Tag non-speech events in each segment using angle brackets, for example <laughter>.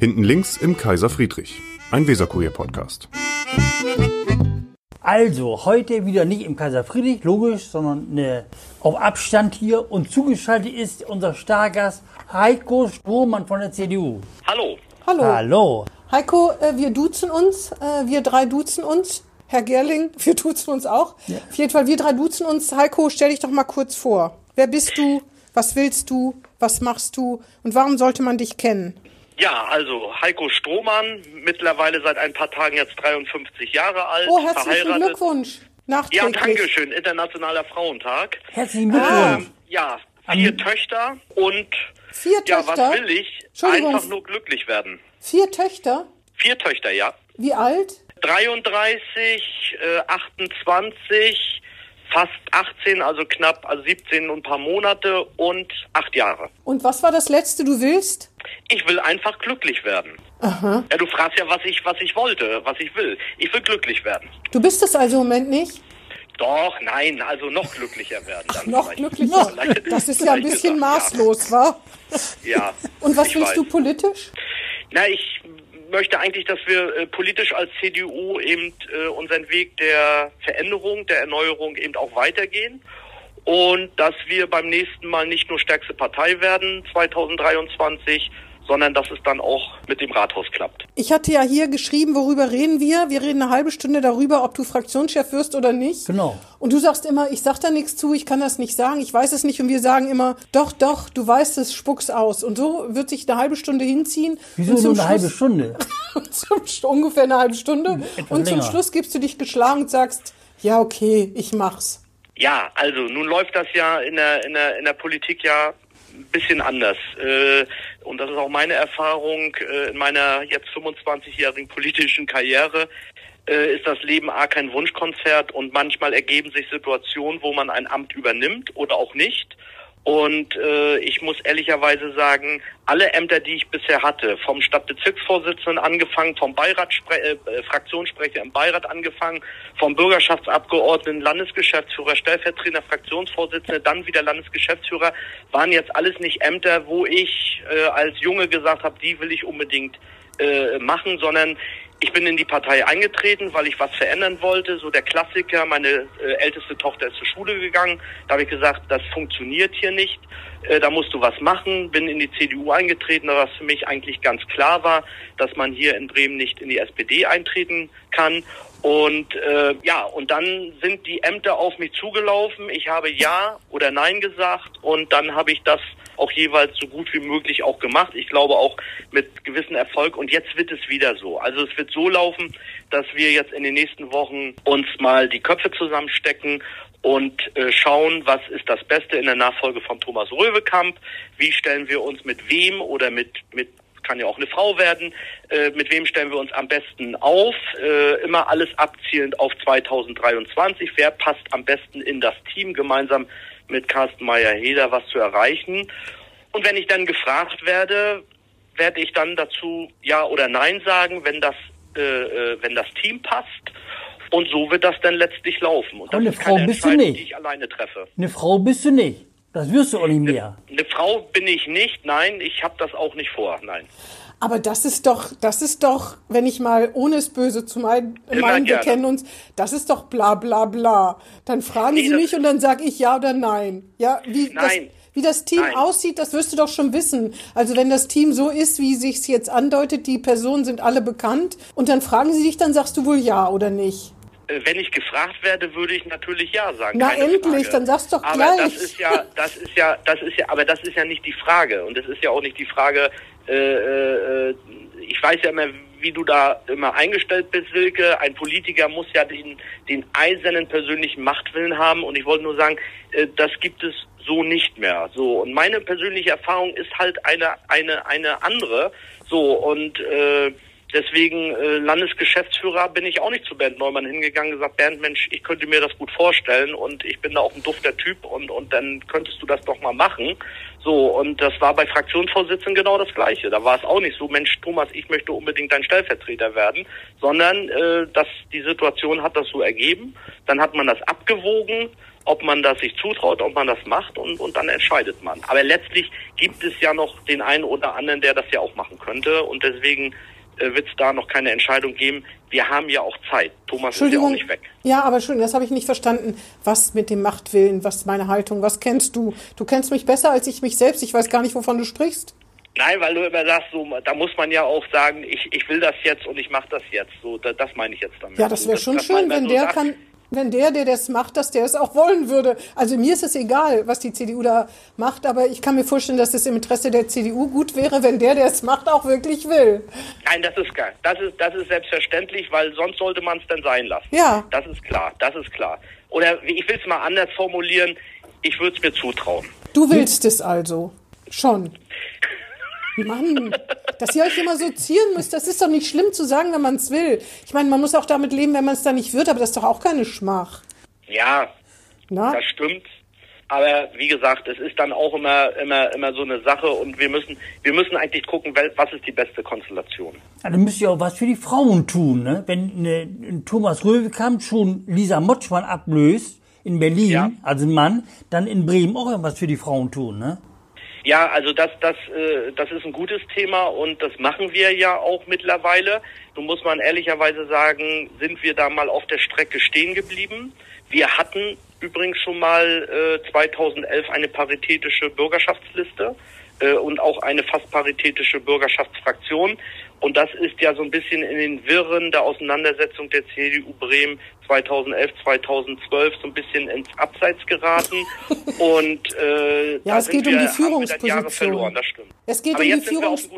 Hinten links im Kaiser Friedrich, ein Weserkurier-Podcast. Also, heute wieder nicht im Kaiser Friedrich, logisch, sondern ne, auf Abstand hier und zugeschaltet ist unser Stargast Heiko Strohmann von der CDU. Hallo. Hallo. Hallo. Heiko, äh, wir duzen uns, äh, wir drei duzen uns. Herr Gerling, <laughs> wir duzen uns auch. Auf jeden Fall, wir drei duzen uns. Heiko, stell dich doch mal kurz vor. Wer bist du? Was willst du? Was machst du? Und warum sollte man dich kennen? Ja, also Heiko Strohmann, mittlerweile seit ein paar Tagen jetzt 53 Jahre alt. Oh, herzlichen verheiratet. Glückwunsch. Ja, danke schön. Internationaler Frauentag. Herzlichen Glückwunsch. Ähm, ja, vier Töchter und Vier ja, Töchter? was will ich? Einfach nur glücklich werden. Vier Töchter? Vier Töchter, ja. Wie alt? 33, äh, 28, fast 18, also knapp also 17 und ein paar Monate und acht Jahre. Und was war das letzte, du willst? Ich will einfach glücklich werden. Aha. Ja, du fragst ja, was ich, was ich wollte, was ich will. Ich will glücklich werden. Du bist es also im Moment nicht? Doch, nein, also noch glücklicher werden. Dann Noch vielleicht. glücklicher. <laughs> Vielleicht- Das ist ja ein bisschen gesagt, maßlos, wa? Ja. ja. Und was willst weiß. du politisch? Na, ich möchte eigentlich, dass wir äh, politisch als CDU eben äh, unseren Weg der Veränderung, der Erneuerung eben auch weitergehen. Und dass wir beim nächsten Mal nicht nur stärkste Partei werden 2023, sondern dass es dann auch mit dem Rathaus klappt. Ich hatte ja hier geschrieben, worüber reden wir? Wir reden eine halbe Stunde darüber, ob du Fraktionschef wirst oder nicht. Genau. Und du sagst immer, ich sag da nichts zu, ich kann das nicht sagen, ich weiß es nicht. Und wir sagen immer, doch, doch, du weißt es, spuck's aus. Und so wird sich eine halbe Stunde hinziehen. Wieso nur zum eine halbe Schluss- Stunde? <laughs> zum, Sch- ungefähr eine halbe Stunde. Etwas und zum länger. Schluss gibst du dich geschlagen und sagst, ja, okay, ich mach's. Ja, also nun läuft das ja in der, in der, in der Politik ja ein bisschen anders. Äh, und das ist auch meine Erfahrung äh, in meiner jetzt 25-jährigen politischen Karriere. Äh, ist das Leben A kein Wunschkonzert und manchmal ergeben sich Situationen, wo man ein Amt übernimmt oder auch nicht. Und äh, ich muss ehrlicherweise sagen, alle Ämter, die ich bisher hatte, vom Stadtbezirksvorsitzenden angefangen, vom Beiratspre äh, äh, Fraktionssprecher im Beirat angefangen, vom Bürgerschaftsabgeordneten, Landesgeschäftsführer, stellvertretender Fraktionsvorsitzender, dann wieder Landesgeschäftsführer, waren jetzt alles nicht Ämter, wo ich äh, als Junge gesagt habe, die will ich unbedingt äh, machen, sondern ich bin in die Partei eingetreten, weil ich was verändern wollte. So der Klassiker, meine äh, älteste Tochter ist zur Schule gegangen. Da habe ich gesagt, das funktioniert hier nicht. Äh, da musst du was machen. Bin in die CDU eingetreten, was für mich eigentlich ganz klar war, dass man hier in Bremen nicht in die SPD eintreten kann. Und äh, ja, und dann sind die Ämter auf mich zugelaufen. Ich habe Ja oder Nein gesagt und dann habe ich das auch jeweils so gut wie möglich auch gemacht. Ich glaube auch mit gewissem Erfolg. Und jetzt wird es wieder so. Also es wird so laufen, dass wir jetzt in den nächsten Wochen uns mal die Köpfe zusammenstecken und äh, schauen, was ist das Beste in der Nachfolge von Thomas Röwekamp. Wie stellen wir uns mit wem oder mit, mit kann ja auch eine Frau werden. Äh, mit wem stellen wir uns am besten auf? Äh, immer alles abzielend auf 2023. Wer passt am besten in das Team, gemeinsam mit Carsten Meyer-Heder was zu erreichen? Und wenn ich dann gefragt werde, werde ich dann dazu Ja oder Nein sagen, wenn das, äh, äh, wenn das Team passt. Und so wird das dann letztlich laufen. Und Aber eine das ist keine Frau bist du nicht. die ich alleine treffe. Eine Frau bist du nicht. Das wirst du auch nicht mehr. Eine Frau bin ich nicht. Nein, ich habe das auch nicht vor. Nein. Aber das ist doch, das ist doch, wenn ich mal ohne es Böse zu meinen, meinen wir kennen uns, das ist doch bla bla bla. Dann fragen Nee, Sie das- mich und dann sage ich ja oder nein. Ja, wie das, Nein. wie das Team Nein. aussieht, das wirst du doch schon wissen. Also wenn das Team so ist, wie sich's jetzt andeutet, die Personen sind alle bekannt und dann fragen sie dich, dann sagst du wohl ja oder nicht. Äh, Wenn ich gefragt werde, würde ich natürlich ja sagen. Na, endlich, Frage. dann sag's doch aber gleich. das ist ja, das ist ja, das ist ja, aber das ist ja nicht die Frage und es ist ja auch nicht die Frage. Äh, äh, ich weiß ja immer, wie du da immer eingestellt bist, Silke. Ein Politiker muss ja den, den eisernen persönlichen Machtwillen haben und ich wollte nur sagen, äh, das gibt es so nicht mehr. So und meine persönliche Erfahrung ist halt eine eine eine andere. So und äh, Deswegen äh, Landesgeschäftsführer bin ich auch nicht zu Bernd Neumann hingegangen gesagt, Bernd, Mensch, ich könnte mir das gut vorstellen und ich bin da auch ein dufter Typ und, und dann könntest du das doch mal machen. So, und das war bei Fraktionsvorsitzenden genau das Gleiche. Da war es auch nicht so, Mensch, Thomas, ich möchte unbedingt dein Stellvertreter werden, sondern äh, dass die Situation hat das so ergeben. Dann hat man das abgewogen ob man das sich zutraut, ob man das macht und, und dann entscheidet man. Aber letztlich gibt es ja noch den einen oder anderen, der das ja auch machen könnte und deswegen äh, wird es da noch keine Entscheidung geben. Wir haben ja auch Zeit. Thomas ist ja auch nicht weg. Ja, aber Entschuldigung, das habe ich nicht verstanden. Was mit dem Machtwillen, was meine Haltung, was kennst du? Du kennst mich besser als ich mich selbst. Ich weiß gar nicht, wovon du sprichst. Nein, weil du immer sagst, so, da muss man ja auch sagen, ich, ich will das jetzt und ich mache das jetzt. So, da, das meine ich jetzt damit. Ja, das wäre schon das, schön, wenn so der sagt, kann, wenn der, der das macht, dass der es auch wollen würde. Also mir ist es egal, was die CDU da macht, aber ich kann mir vorstellen, dass es im Interesse der CDU gut wäre, wenn der, der es macht, auch wirklich will. Nein, das ist geil. Das ist, das ist selbstverständlich, weil sonst sollte man es dann sein lassen. Ja. Das ist klar, das ist klar. Oder ich will es mal anders formulieren, ich würde es mir zutrauen. Du willst es also. Schon. <laughs> Mann, dass ihr euch immer so zieren müsst, das ist doch nicht schlimm zu sagen, wenn man es will. Ich meine, man muss auch damit leben, wenn man es da nicht wird, aber das ist doch auch keine Schmach. Ja, Na? das stimmt. Aber wie gesagt, es ist dann auch immer, immer, immer so eine Sache und wir müssen, wir müssen eigentlich gucken, was ist die beste Konstellation. Ja, dann müsst ihr auch was für die Frauen tun, ne? Wenn eine, Thomas Röwekamp schon Lisa Motschmann ablöst in Berlin, ja. also ein Mann, dann in Bremen auch irgendwas für die Frauen tun, ne? Ja, also das, das, äh, das ist ein gutes Thema und das machen wir ja auch mittlerweile. Nun muss man ehrlicherweise sagen, sind wir da mal auf der Strecke stehen geblieben. Wir hatten übrigens schon mal äh, 2011 eine paritätische Bürgerschaftsliste äh, und auch eine fast paritätische Bürgerschaftsfraktion. Und das ist ja so ein bisschen in den Wirren der Auseinandersetzung der CDU Bremen 2011, 2012 so ein bisschen ins Abseits geraten. <laughs> Und äh, ja, es geht um die Führungsposition. Verloren, das stimmt. Es geht Aber um die Führungs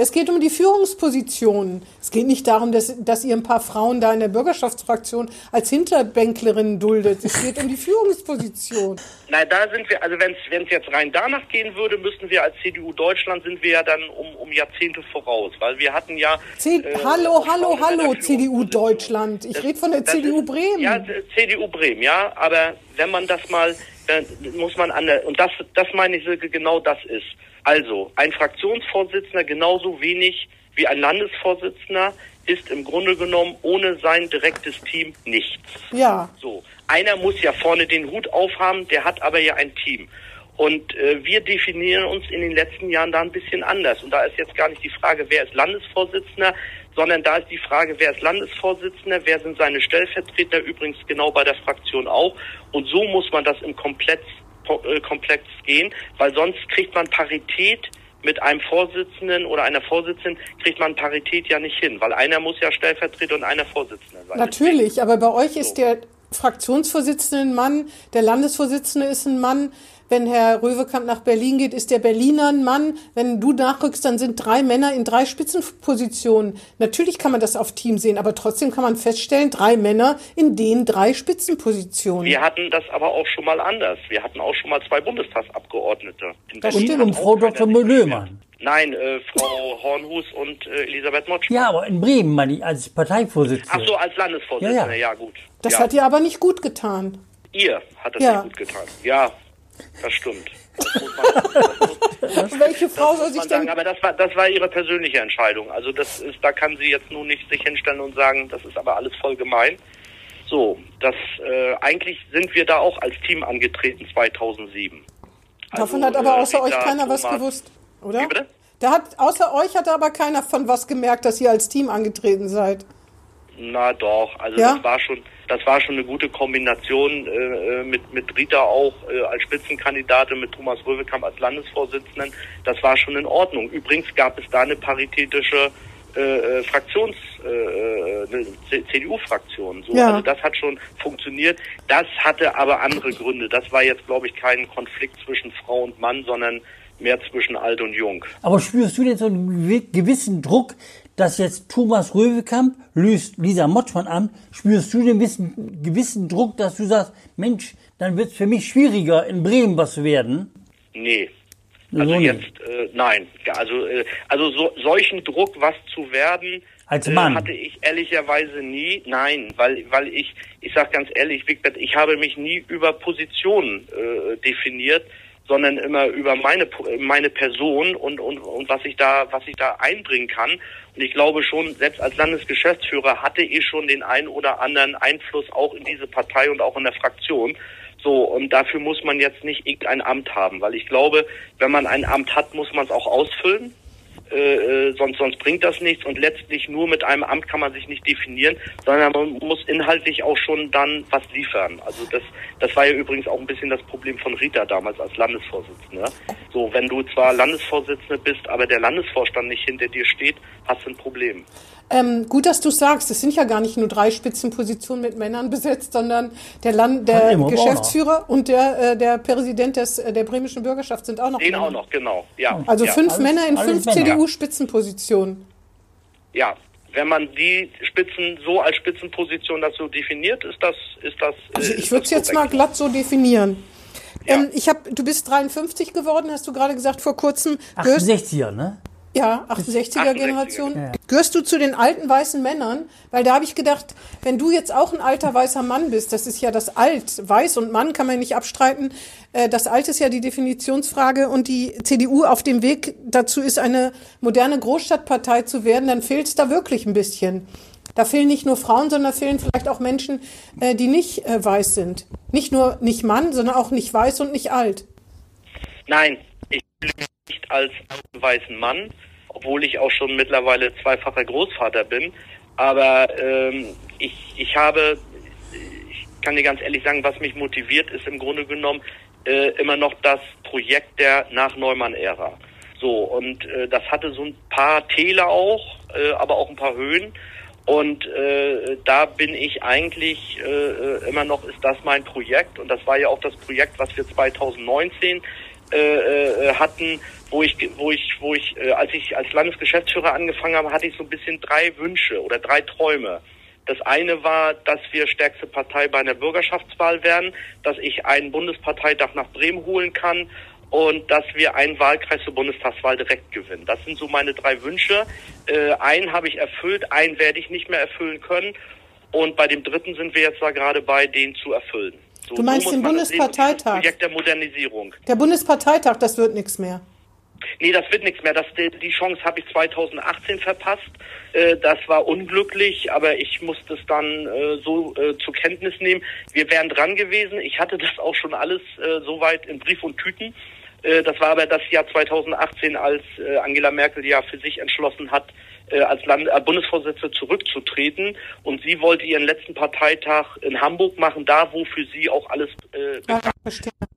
es geht um die Führungspositionen. Es geht nicht darum, dass, dass ihr ein paar Frauen da in der Bürgerschaftsfraktion als Hinterbänklerin duldet. Es geht um die Führungsposition. <laughs> Nein, da sind wir, also wenn es jetzt rein danach gehen würde, müssten wir als CDU Deutschland sind wir ja dann um, um Jahrzehnte voraus, weil wir hatten ja. C äh, hallo, hallo, hallo, CDU Deutschland. Ich rede von der CDU Bremen. Ja, CDU Bremen, ja, aber wenn man das mal, dann muss man an der, und das, das meine ich, Silke, genau das ist. Also, ein Fraktionsvorsitzender genauso wenig wie ein Landesvorsitzender ist im Grunde genommen ohne sein direktes Team nichts. Ja. So. Einer muss ja vorne den Hut aufhaben, der hat aber ja ein Team. Und äh, wir definieren uns in den letzten Jahren da ein bisschen anders. Und da ist jetzt gar nicht die Frage, wer ist Landesvorsitzender, sondern da ist die Frage, wer ist Landesvorsitzender, wer sind seine Stellvertreter, übrigens genau bei der Fraktion auch. Und so muss man das im Komplett äh, komplex gehen, weil sonst kriegt man Parität mit einem Vorsitzenden oder einer Vorsitzenden kriegt man Parität ja nicht hin, weil einer muss ja Stellvertreter und einer Vorsitzender sein. Natürlich, aber bei euch ist der Fraktionsvorsitzende ein Mann, der Landesvorsitzende ist ein Mann, wenn Herr Röwekamp nach Berlin geht, ist der Berliner ein Mann. Wenn du nachrückst, dann sind drei Männer in drei Spitzenpositionen. Natürlich kann man das auf Team sehen, aber trotzdem kann man feststellen, drei Männer in den drei Spitzenpositionen. Wir hatten das aber auch schon mal anders. Wir hatten auch schon mal zwei Bundestagsabgeordnete. das stimmt, und Frau Dr. Löhmann. Nein, äh, Frau Hornhus und äh, Elisabeth Motschmann. Ja, aber in Bremen, meine ich, als Parteivorsitzende. Ach so, als Landesvorsitzende, ja, ja. ja gut. Das ja. hat ihr aber nicht gut getan. Ihr hat das ja. nicht gut getan. Ja, das stimmt. <laughs> Das Welche Frau soll sich denn... Aber das war, das war ihre persönliche Entscheidung. Also das ist, da kann sie jetzt nun nicht sich hinstellen und sagen, das ist aber alles voll gemein. So, das äh, eigentlich sind wir da auch als Team angetreten 2007. Davon also, hat aber außer äh, euch keiner Thomas, was gewusst, oder? Wie bitte? Da hat außer euch hat aber keiner von was gemerkt, dass ihr als Team angetreten seid. Na doch, also ja? das war schon, das war schon eine gute Kombination äh, mit mit Rita auch äh, als Spitzenkandidatin, mit Thomas Röwekamp als Landesvorsitzenden. Das war schon in Ordnung. Übrigens gab es da eine paritätische äh, äh Fraktions, äh, CDU-Fraktion. So. Ja. Also das hat schon funktioniert. Das hatte aber andere Gründe. Das war jetzt, glaube ich, kein Konflikt zwischen Frau und Mann, sondern mehr zwischen alt und jung. Aber spürst du denn so einen gewissen Druck, dass jetzt Thomas Röwekamp löst Lisa Motschmann an? Spürst du den gewissen, gewissen Druck, dass du sagst, Mensch, dann wird es für mich schwieriger, in Bremen was zu werden? Nee. Also so jetzt, äh, nein. Also, äh, also so, solchen Druck, was zu werden, als Mann. Äh, hatte ich ehrlicherweise nie. Nein, weil, weil ich, ich sag ganz ehrlich, ich habe mich nie über Positionen äh, definiert sondern immer über meine meine Person und, und, und was ich da was ich da einbringen kann. Und ich glaube schon, selbst als Landesgeschäftsführer hatte ich schon den einen oder anderen Einfluss auch in diese Partei und auch in der Fraktion. So, und dafür muss man jetzt nicht irgendein Amt haben, weil ich glaube, wenn man ein Amt hat, muss man es auch ausfüllen. Äh, äh, sonst, sonst bringt das nichts und letztlich nur mit einem Amt kann man sich nicht definieren, sondern man muss inhaltlich auch schon dann was liefern. Also das, das war ja übrigens auch ein bisschen das Problem von Rita damals als Landesvorsitzende. So, wenn du zwar Landesvorsitzende bist, aber der Landesvorstand nicht hinter dir steht, hast du ein Problem. Ähm, gut, dass du sagst, es sind ja gar nicht nur drei Spitzenpositionen mit Männern besetzt, sondern der, Land der Geschäftsführer und der, äh, der Präsident des, äh, der bremischen Bürgerschaft sind auch noch Den Männer. auch noch, genau. Ja. Also ja. fünf alles, Männer in fünf CDU-Spitzenpositionen. Ja, wenn man die Spitzen so als Spitzenposition das so definiert, ist das ist das. Also ich würde es jetzt mal glatt so definieren. Ja. Ähm, ich habe, du bist 53 geworden, hast du gerade gesagt vor kurzem. 68er, ne? Ja, 68er Generation. Ja. Gehörst du zu den alten weißen Männern? Weil da habe ich gedacht, wenn du jetzt auch ein alter weißer Mann bist, das ist ja das Alt, weiß und Mann kann man nicht abstreiten. Äh, das Alt ist ja die Definitionsfrage und die CDU auf dem Weg dazu ist, eine moderne Großstadtpartei zu werden, dann fehlt es da wirklich ein bisschen. Da fehlen nicht nur Frauen, sondern fehlen vielleicht auch Menschen, äh, die nicht äh, weiß sind. Nicht nur nicht Mann, sondern auch nicht weiß und nicht alt. Nein, ich mich nicht als weißen Mann, obwohl ich auch schon mittlerweile zweifacher Großvater bin. Aber ähm, ich, ich habe, ich kann dir ganz ehrlich sagen, was mich motiviert, ist im Grunde genommen äh, immer noch das Projekt der Nach-Neumann-Ära. So, und äh, das hatte so ein paar Täler auch, äh, aber auch ein paar Höhen. Und äh, da bin ich eigentlich äh, äh immer noch, ist das mein Projekt. Und das war ja auch das Projekt, was wir 2019 äh, äh, hatten, wo ich, wo ich, wo ich, äh, als ich als Landesgeschäftsführer angefangen habe, hatte ich so ein bisschen drei Wünsche oder drei Träume. Das eine war, dass wir stärkste Partei bei einer Bürgerschaftswahl werden, dass ich einen Bundesparteitag nach Bremen holen kann und dass wir einen Wahlkreis zur Bundestagswahl direkt gewinnen. Das sind so meine drei Wünsche. Äh, einen habe ich erfüllt, einen werde ich nicht mehr erfüllen können. Und bei dem dritten sind wir jetzt da gerade bei, den zu erfüllen. So, du meinst so den Bundesparteitag? Das Projekt der Modernisierung. Der Bundesparteitag, das wird nichts mehr. Nee, das wird nichts mehr. Das, die Chance habe ich 2018 verpasst. Äh, das war unglücklich, aber ich musste es dann äh, so äh, zur Kenntnis nehmen. Wir wären dran gewesen. Ich hatte das auch schon alles soweit in Brief und Tüten. Das war aber das Jahr 2018, als Angela Merkel ja für sich entschlossen hat, als Land äh, Bundesvorsitzende zurückzutreten. Und sie wollte ihren letzten Parteitag in Hamburg machen, da wo für sie auch alles äh, ja,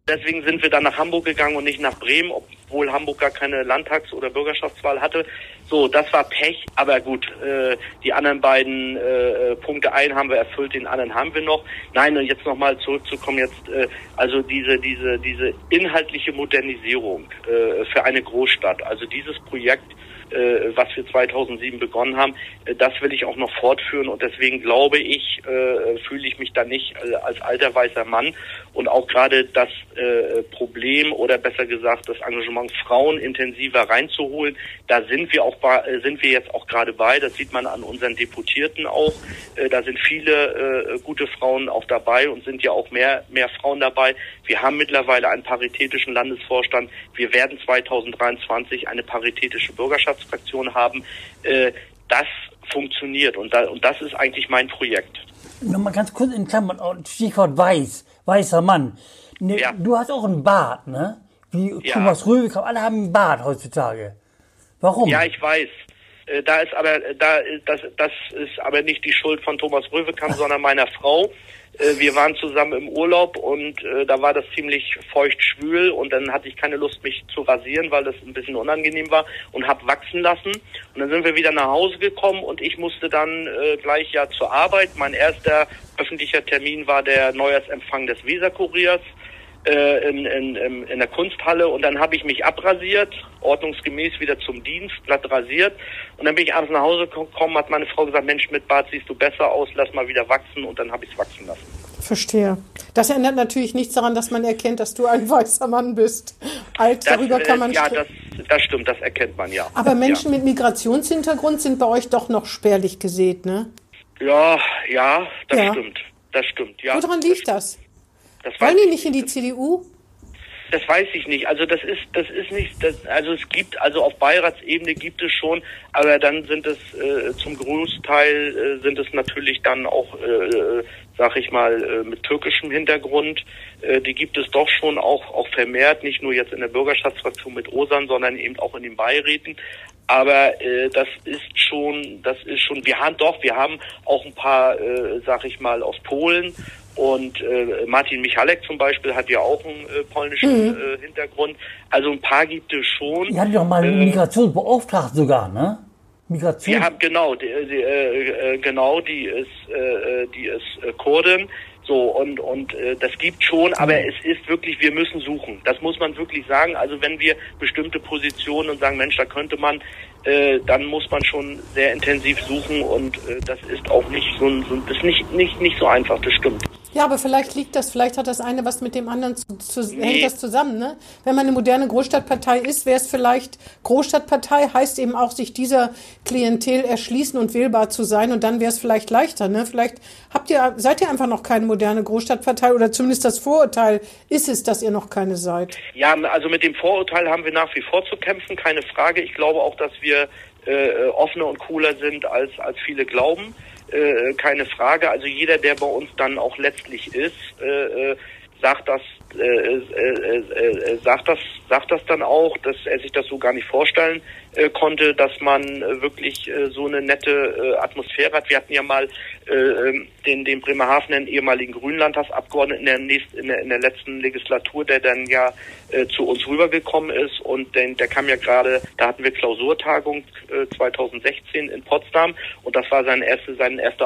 Deswegen sind wir dann nach Hamburg gegangen und nicht nach Bremen, obwohl Hamburg gar keine Landtags- oder Bürgerschaftswahl hatte. So, das war Pech, aber gut, äh, die anderen beiden äh, Punkte, einen haben wir erfüllt, den anderen haben wir noch. Nein, und jetzt nochmal zurückzukommen, jetzt äh, also diese diese diese inhaltliche Modernisierung äh, für eine Großstadt, also dieses Projekt äh, was wir 2007 begonnen haben, äh, das will ich auch noch fortführen und deswegen glaube ich, äh, fühle ich mich da nicht äh, als alter weißer Mann. Und auch gerade das äh, Problem oder besser gesagt das Engagement Frauen intensiver reinzuholen, da sind wir auch äh, sind wir jetzt auch gerade bei, das sieht man an unseren Deputierten auch, äh, da sind viele äh, gute Frauen auch dabei und sind ja auch mehr mehr Frauen dabei. Wir haben mittlerweile einen paritätischen Landesvorstand. Wir werden 2023 eine paritätische Bürgerschaftsfraktion haben. Äh, das funktioniert und, da, und das ist eigentlich mein Projekt. Nochmal ganz kurz in Klammern, oh, Stichwort weiß, weißer Mann. Ne, ja. Du hast auch einen Bart, ne? Wie ja. Thomas Röwekamp, alle haben einen Bart heutzutage. Warum? Ja, ich weiß. Äh, da ist aber da das das ist aber nicht die Schuld von Thomas Röwekamp, sondern meiner Frau. Äh, wir waren zusammen im Urlaub und äh, da war das ziemlich feucht schwül und dann hatte ich keine Lust, mich zu rasieren, weil das ein bisschen unangenehm war und habe wachsen lassen. Und dann sind wir wieder nach Hause gekommen und ich musste dann gleich ja zur Arbeit. Mein erster öffentlicher Termin war der Neujahrsempfang des Weserkuriers äh, in, in, in der Kunsthalle und dann habe ich mich abrasiert, ordnungsgemäß wieder zum Dienst, glatt rasiert und dann bin ich abends nach Hause gekommen, hat meine Frau gesagt, Mensch, mit Bart siehst du besser aus, lass mal wieder wachsen und dann habe ich es wachsen lassen. Verstehe. Das ändert natürlich nichts daran, dass man erkennt, dass du ein <laughs> weißer Mann bist. Alt, das, darüber kann man Ja, das, das stimmt, das erkennt man ja. Aber Menschen ja. mit Migrationshintergrund sind bei euch doch noch spärlich gesät, ne? Ja, ja, das ja. stimmt. Das stimmt, ja. Woran liegt das? Das Wollen die nicht in die CDU? Das weiß ich nicht. Also das ist, das ist nicht, das, also es gibt, also auf Beiratsebene gibt es schon, aber dann sind es äh, zum Großteil äh, sind es natürlich dann auch äh, sag ich mal, äh, mit türkischem Hintergrund, äh, die gibt es doch schon auch, auch vermehrt, nicht nur jetzt in der Bürgerschaftsfraktion mit Osan, sondern eben auch in den Beiräten. Aber äh, das ist schon, das ist schon, wir haben doch, wir haben auch ein paar, äh, sag ich mal, aus Polen und äh, Martin Michalek zum Beispiel hat ja auch einen äh, polnischen mhm. äh, Hintergrund. Also ein paar gibt es schon. Ihr hattet doch mal einen äh, Migrationsbeauftragten sogar, ne? Migration. Ja, genau, die, die, äh, äh, genau, die ist, äh, die ist äh, Kurdin. So, und, und äh, das gibt schon, aber mhm. es ist wirklich, wir müssen suchen. Das muss man wirklich sagen. Also wenn wir bestimmte Positionen und sagen, Mensch, da könnte man, äh, dann muss man schon sehr intensiv suchen und äh, das ist auch nicht so, so das ist nicht, nicht, nicht so einfach, das stimmt. Ja, aber vielleicht liegt das, vielleicht hat das eine was mit dem anderen zu, zu nee. hängt das zusammen, ne? Wenn man eine moderne Großstadtpartei ist, wäre es vielleicht Großstadtpartei heißt eben auch sich dieser Klientel erschließen und wählbar zu sein und dann wäre es vielleicht leichter, ne? Vielleicht habt ihr seid ihr einfach noch keine moderne Großstadtpartei oder zumindest das Vorurteil ist es, dass ihr noch keine seid. Ja, also mit dem Vorurteil haben wir nach wie vor zu kämpfen, keine Frage. Ich glaube auch, dass wir äh, offener und cooler sind als als viele glauben. Äh, keine Frage. Also jeder, der bei uns dann auch letztlich ist, äh, äh sagt das, äh, äh, äh, sagt das, sagt das dann auch, dass er sich das so gar nicht vorstellen äh, konnte, dass man äh, wirklich äh, so eine nette äh, Atmosphäre hat. Wir hatten ja mal äh, ähm, den, den Bremerhaven, den ehemaligen Grünlandtagsabgeordneten in der, nächsten, in, der, in der letzten Legislatur, der dann ja äh, zu uns rübergekommen ist und den, der kam ja gerade, da hatten wir Klausurtagung äh, 2016 in Potsdam und das war seine erste, seine erste,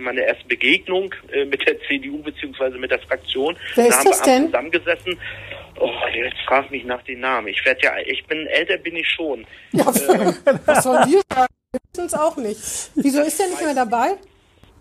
meine erste Begegnung mit der <laughs> CDU beziehungsweise mit der Fraktion. Wer ist da haben das wir denn? zusammengesessen Oh, jetzt frag mich nach den Namen. Ich werde ja, ich bin älter, bin ich schon. Ja, äh, <laughs> was sollen wir sagen? Wir wissen es auch nicht. Wieso ist der nicht mehr dabei?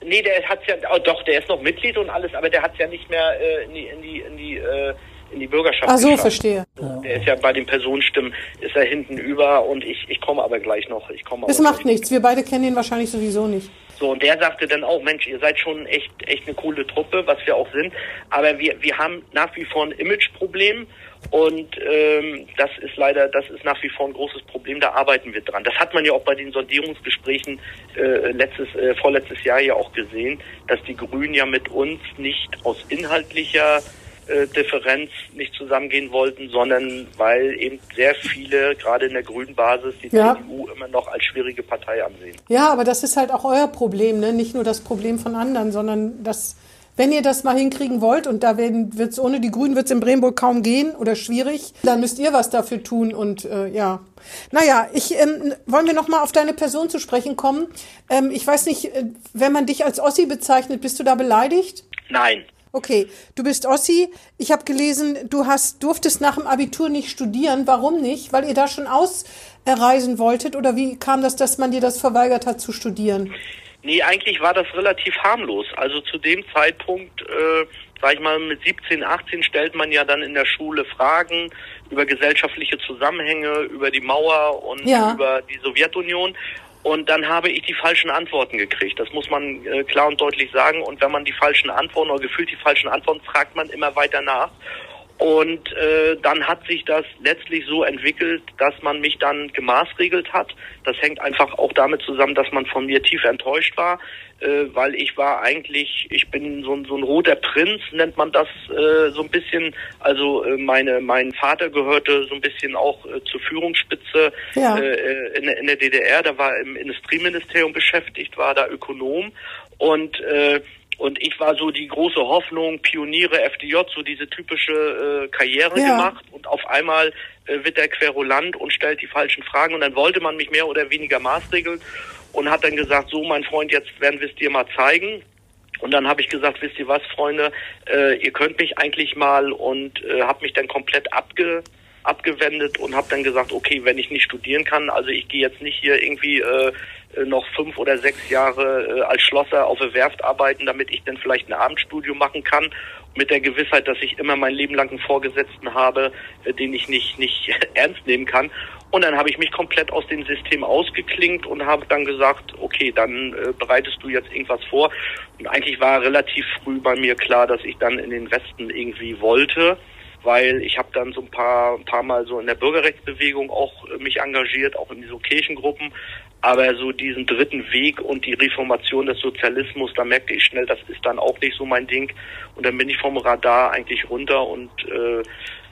Nee, der hat's ja, oh, doch, der ist noch Mitglied und alles, aber der hat es ja nicht mehr äh, in die, in die, in die, äh, in die Bürgerschaft. Ach so, geschafft. verstehe. Der ist ja bei den Personenstimmen, ist er hinten über und ich, ich komme aber gleich noch. Ich komme. Das macht nichts. Wir beide kennen ihn wahrscheinlich sowieso nicht. So, und der sagte dann auch, Mensch, ihr seid schon echt, echt eine coole Truppe, was wir auch sind. Aber wir, wir haben nach wie vor ein Imageproblem. Und ähm, das ist leider, das ist nach wie vor ein großes Problem. Da arbeiten wir dran. Das hat man ja auch bei den Sondierungsgesprächen äh, letztes, äh, vorletztes Jahr ja auch gesehen, dass die Grünen ja mit uns nicht aus inhaltlicher äh, Differenz nicht zusammengehen wollten, sondern weil eben sehr viele, gerade in der grünen Basis, die ja. CDU immer noch als schwierige Partei ansehen. Ja, aber das ist halt auch euer Problem, ne? nicht nur das Problem von anderen, sondern das, wenn ihr das mal hinkriegen wollt, und da wird es ohne die Grünen wird's in Bremenburg kaum gehen oder schwierig, dann müsst ihr was dafür tun und äh, ja. Naja, ich ähm, wollen wir noch mal auf deine Person zu sprechen kommen. Ähm, ich weiß nicht, äh, wenn man dich als Ossi bezeichnet, bist du da beleidigt? Nein. Okay, du bist Ossi. Ich habe gelesen, du hast durftest nach dem Abitur nicht studieren. Warum nicht? Weil ihr da schon ausreisen wolltet oder wie kam das, dass man dir das verweigert hat zu studieren? Nee, eigentlich war das relativ harmlos. Also zu dem Zeitpunkt, äh, sag ich mal, mit 17, 18 stellt man ja dann in der Schule Fragen über gesellschaftliche Zusammenhänge, über die Mauer und ja. über die Sowjetunion. Und dann habe ich die falschen Antworten gekriegt. Das muss man äh, klar und deutlich sagen. Und wenn man die falschen Antworten oder gefühlt die falschen Antworten, fragt man immer weiter nach. Und äh, dann hat sich das letztlich so entwickelt, dass man mich dann gemaßregelt hat. Das hängt einfach auch damit zusammen, dass man von mir tief enttäuscht war, äh, weil ich war eigentlich, ich bin so, so ein roter Prinz, nennt man das äh, so ein bisschen. Also äh, meine, mein Vater gehörte so ein bisschen auch äh, zur Führungsspitze ja. äh, in, in der DDR. Da war im Industrieministerium beschäftigt, war da Ökonom und äh, und ich war so die große Hoffnung, Pioniere, FDJ, so diese typische äh, Karriere ja. gemacht. Und auf einmal äh, wird der Querulant und stellt die falschen Fragen. Und dann wollte man mich mehr oder weniger maßregeln und hat dann gesagt, so mein Freund, jetzt werden wir es dir mal zeigen. Und dann habe ich gesagt, wisst ihr was, Freunde, äh, ihr könnt mich eigentlich mal und äh, habe mich dann komplett abge abgewendet und habe dann gesagt, okay, wenn ich nicht studieren kann, also ich gehe jetzt nicht hier irgendwie äh, noch fünf oder sechs Jahre äh, als Schlosser auf der Werft arbeiten, damit ich dann vielleicht ein Abendstudium machen kann, mit der Gewissheit, dass ich immer mein Leben lang einen Vorgesetzten habe, äh, den ich nicht, nicht <laughs> ernst nehmen kann. Und dann habe ich mich komplett aus dem System ausgeklingt und habe dann gesagt, okay, dann äh, bereitest du jetzt irgendwas vor. Und eigentlich war relativ früh bei mir klar, dass ich dann in den Westen irgendwie wollte weil ich habe dann so ein paar, ein paar Mal so in der Bürgerrechtsbewegung auch äh, mich engagiert, auch in so Kirchengruppen, Aber so diesen dritten Weg und die Reformation des Sozialismus, da merkte ich schnell, das ist dann auch nicht so mein Ding. Und dann bin ich vom Radar eigentlich runter und äh,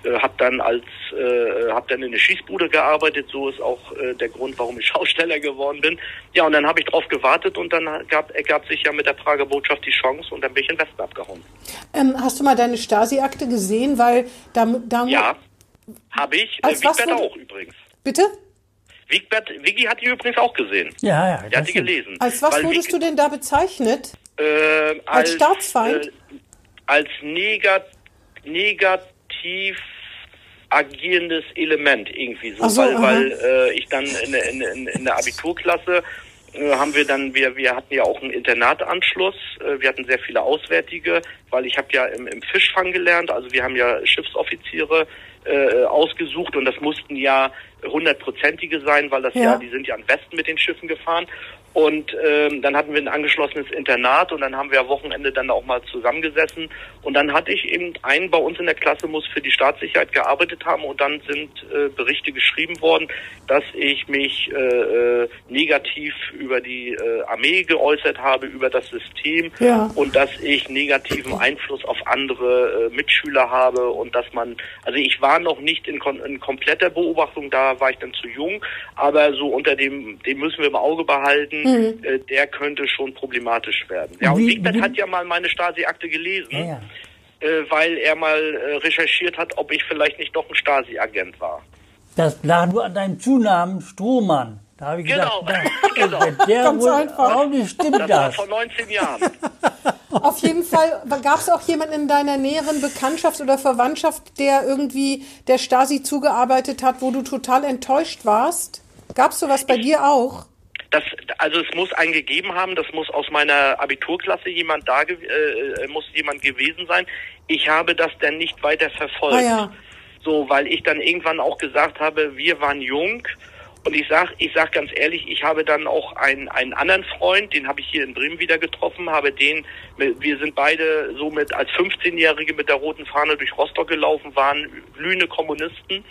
äh, habe dann als äh, habe dann in der Schießbude gearbeitet. So ist auch äh, der Grund, warum ich <laughs> Schausteller geworden bin. Ja, und dann habe ich drauf gewartet und dann gab, ergab sich ja mit der Prager Botschaft die Chance und dann bin ich in Westen abgehauen. Ähm, hast du mal deine Stasi-Akte gesehen? Weil da, da Ja, habe ich. Als Äh, was auch übrigens. bitte? Wigbert, Wiggy hat die übrigens auch gesehen. Ja, ja. Der das hat die stimmt. gelesen. Als was Weil wurdest Wig- du denn da bezeichnet? äh, als, Staatsfeind? Äh, als negat negativ agierendes Element irgendwie so, so, weil, weil äh, ich dann in, der- in, in, in der Abiturklasse äh, haben wir dann wir wir hatten ja auch einen Internatanschluss, äh, wir hatten sehr viele Auswärtige, weil ich habe ja im, im Fischfang gelernt, also wir haben ja Schiffsoffiziere äh, ausgesucht und das mussten ja hundertprozentige sein, weil das ja. Ja. die sind ja an Westen mit den Schiffen gefahren und ähm, dann hatten wir ein angeschlossenes Internat und dann haben wir am Wochenende dann auch mal zusammengesessen und dann hatte ich eben einen bei uns in der Klasse muss für die Staatssicherheit gearbeitet haben und dann sind äh, Berichte geschrieben worden, dass ich mich äh, äh, negativ über die äh, Armee geäußert habe, über das System Ja. und dass ich negativen Einfluss auf andere äh, Mitschüler habe und dass man, also ich war noch nicht in, in kompletter Beobachtung, da war ich dann zu jung, aber so unter dem, dem müssen wir im Auge behalten, äh, der könnte schon problematisch werden. Ja, und Wie- Wigbert wie- hat ja mal meine Stasi-Akte gelesen, Ja, ja. Äh, weil er mal äh, recherchiert hat, ob ich vielleicht nicht doch ein Stasi-Agent war. Das lag nur an deinem Zunamen Strohmann. Da habe ich Genau, gedacht, genau. wenn <laughs> der Ganz wohl einfach. auch nicht stimmt Das war das. vor 19 Jahren. <laughs> Auf jeden Fall gab es auch jemanden in deiner näheren Bekanntschaft oder Verwandtschaft, der irgendwie der Stasi zugearbeitet hat, wo du total enttäuscht warst? Gab es sowas bei dir auch? Das, also es muss einen gegeben haben, das muss aus meiner Abiturklasse jemand da gew- äh, muss jemand gewesen sein. Ich habe das dann nicht weiter verfolgt. Ah ja. So, weil ich dann irgendwann auch gesagt habe, wir waren jung und ich sag, ich sag ganz ehrlich, ich habe dann auch einen, einen anderen Freund, den habe ich hier in Bremen wieder getroffen, habe den, wir sind beide so mit als 15-Jährige mit der roten Fahne durch Rostock gelaufen, waren glühende Kommunisten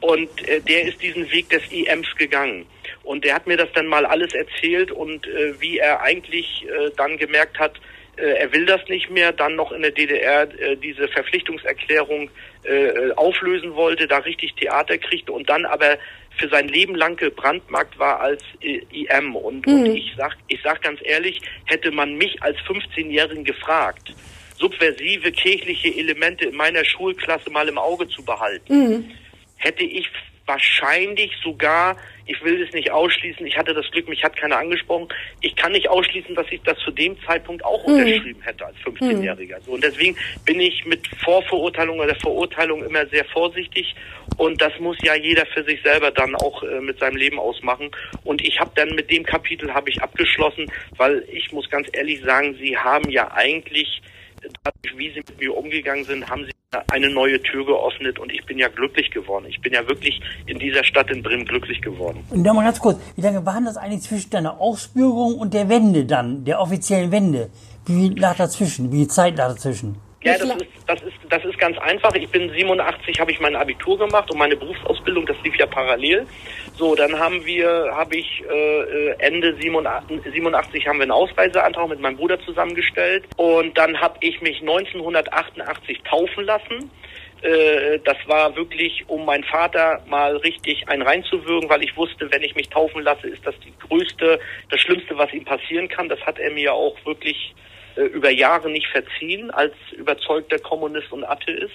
und äh, der ist diesen Weg des IMs gegangen. Und der hat mir das dann mal alles erzählt und äh, wie er eigentlich äh, dann gemerkt hat, äh, er will das nicht mehr, dann noch in der DDR äh, diese Verpflichtungserklärung äh, auflösen wollte, da richtig Theater kriegte und dann aber für sein Leben lang gebrandmarkt war als äh, IM. Und, und ich sag, ich sag ganz ehrlich, hätte man mich als 15-Jährigen gefragt, subversive kirchliche Elemente in meiner Schulklasse mal im Auge zu behalten, hätte ich wahrscheinlich sogar, ich will es nicht ausschließen, ich hatte das Glück, mich hat keiner angesprochen, ich kann nicht ausschließen, dass ich das zu dem Zeitpunkt auch unterschrieben hätte als 15-Jähriger. So, und deswegen bin ich mit Vorverurteilung oder Verurteilung immer sehr vorsichtig und das muss ja jeder für sich selber dann auch äh, mit seinem Leben ausmachen. Und ich habe dann mit dem Kapitel habe ich abgeschlossen, weil ich muss ganz ehrlich sagen, Sie haben ja eigentlich dadurch, wie sie mit mir umgegangen sind, haben sie eine neue Tür geöffnet und ich bin ja glücklich geworden. Ich bin ja wirklich in dieser Stadt in Bremen glücklich geworden. Und dann mal ganz kurz, wie lange war denn das eigentlich zwischen deiner Ausbürgerung und der Wende dann, der offiziellen Wende? Wie lag dazwischen? Wie viel Zeit lag dazwischen? Ja, das ist, das ist, das ist ganz einfach. Ich bin 87, habe ich mein Abitur gemacht und meine Berufsausbildung, das lief ja parallel. So, dann haben wir, habe ich äh, Ende 87, 87 haben wir einen Ausreiseantrag mit meinem Bruder zusammengestellt und dann habe ich mich 1988 taufen lassen. Äh, Das war wirklich, um meinen Vater mal richtig ein reinzuwürgen, weil ich wusste, wenn ich mich taufen lasse, ist das die größte, das Schlimmste, was ihm passieren kann. Das hat er mir auch wirklich über Jahre nicht verziehen als überzeugter Kommunist und Atheist.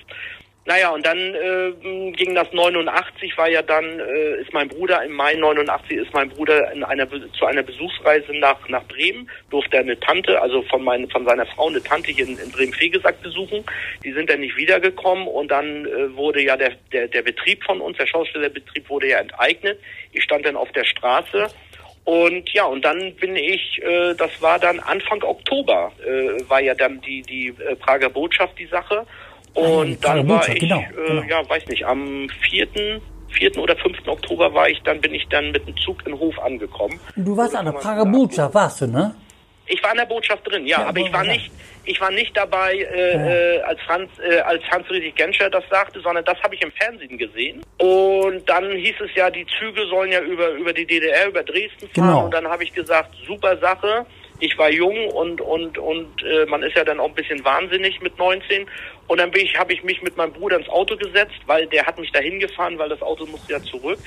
Naja, und dann äh, ging das 89, war ja dann, äh, ist mein Bruder, im Mai 89 ist mein Bruder in einer, zu einer Besuchsreise nach, nach Bremen, durfte er eine Tante, also von, mein, von seiner Frau eine Tante hier in, in Bremen-Fegesack besuchen. Die sind dann nicht wiedergekommen und dann äh, wurde ja der, der, der Betrieb von uns, der Schaustellerbetrieb wurde ja enteignet. Ich stand dann auf der Straße und ja, und dann bin ich, äh, das war dann Anfang Oktober, äh, war ja dann die, die äh, Prager Botschaft die Sache. Ah ja, die Und Prager dann war Botschaft, ich, genau, äh, genau. ja, weiß nicht, am 4., 4. oder 5. Oktober war ich dann, bin ich dann mit dem Zug in Hof angekommen. Du warst an der Prager. Botschaft, warst du, ne? Ich war in der Botschaft drin, ja, Ja, aber ich war sagen. nicht, ich war nicht dabei, äh, äh, als Franz, äh, als Hans Friedrich Genscher das sagte, sondern das habe ich im Fernsehen gesehen. Und dann hieß es ja, die Züge sollen ja über über die DDR, über Dresden fahren. Genau. Und dann habe ich gesagt, super Sache. Ich war jung und und und äh, man ist ja dann auch ein bisschen wahnsinnig mit 19. Und dann bin ich, habe ich mich mit meinem Bruder ins Auto gesetzt, weil der hat mich dahin gefahren, weil das Auto musste ja zurück.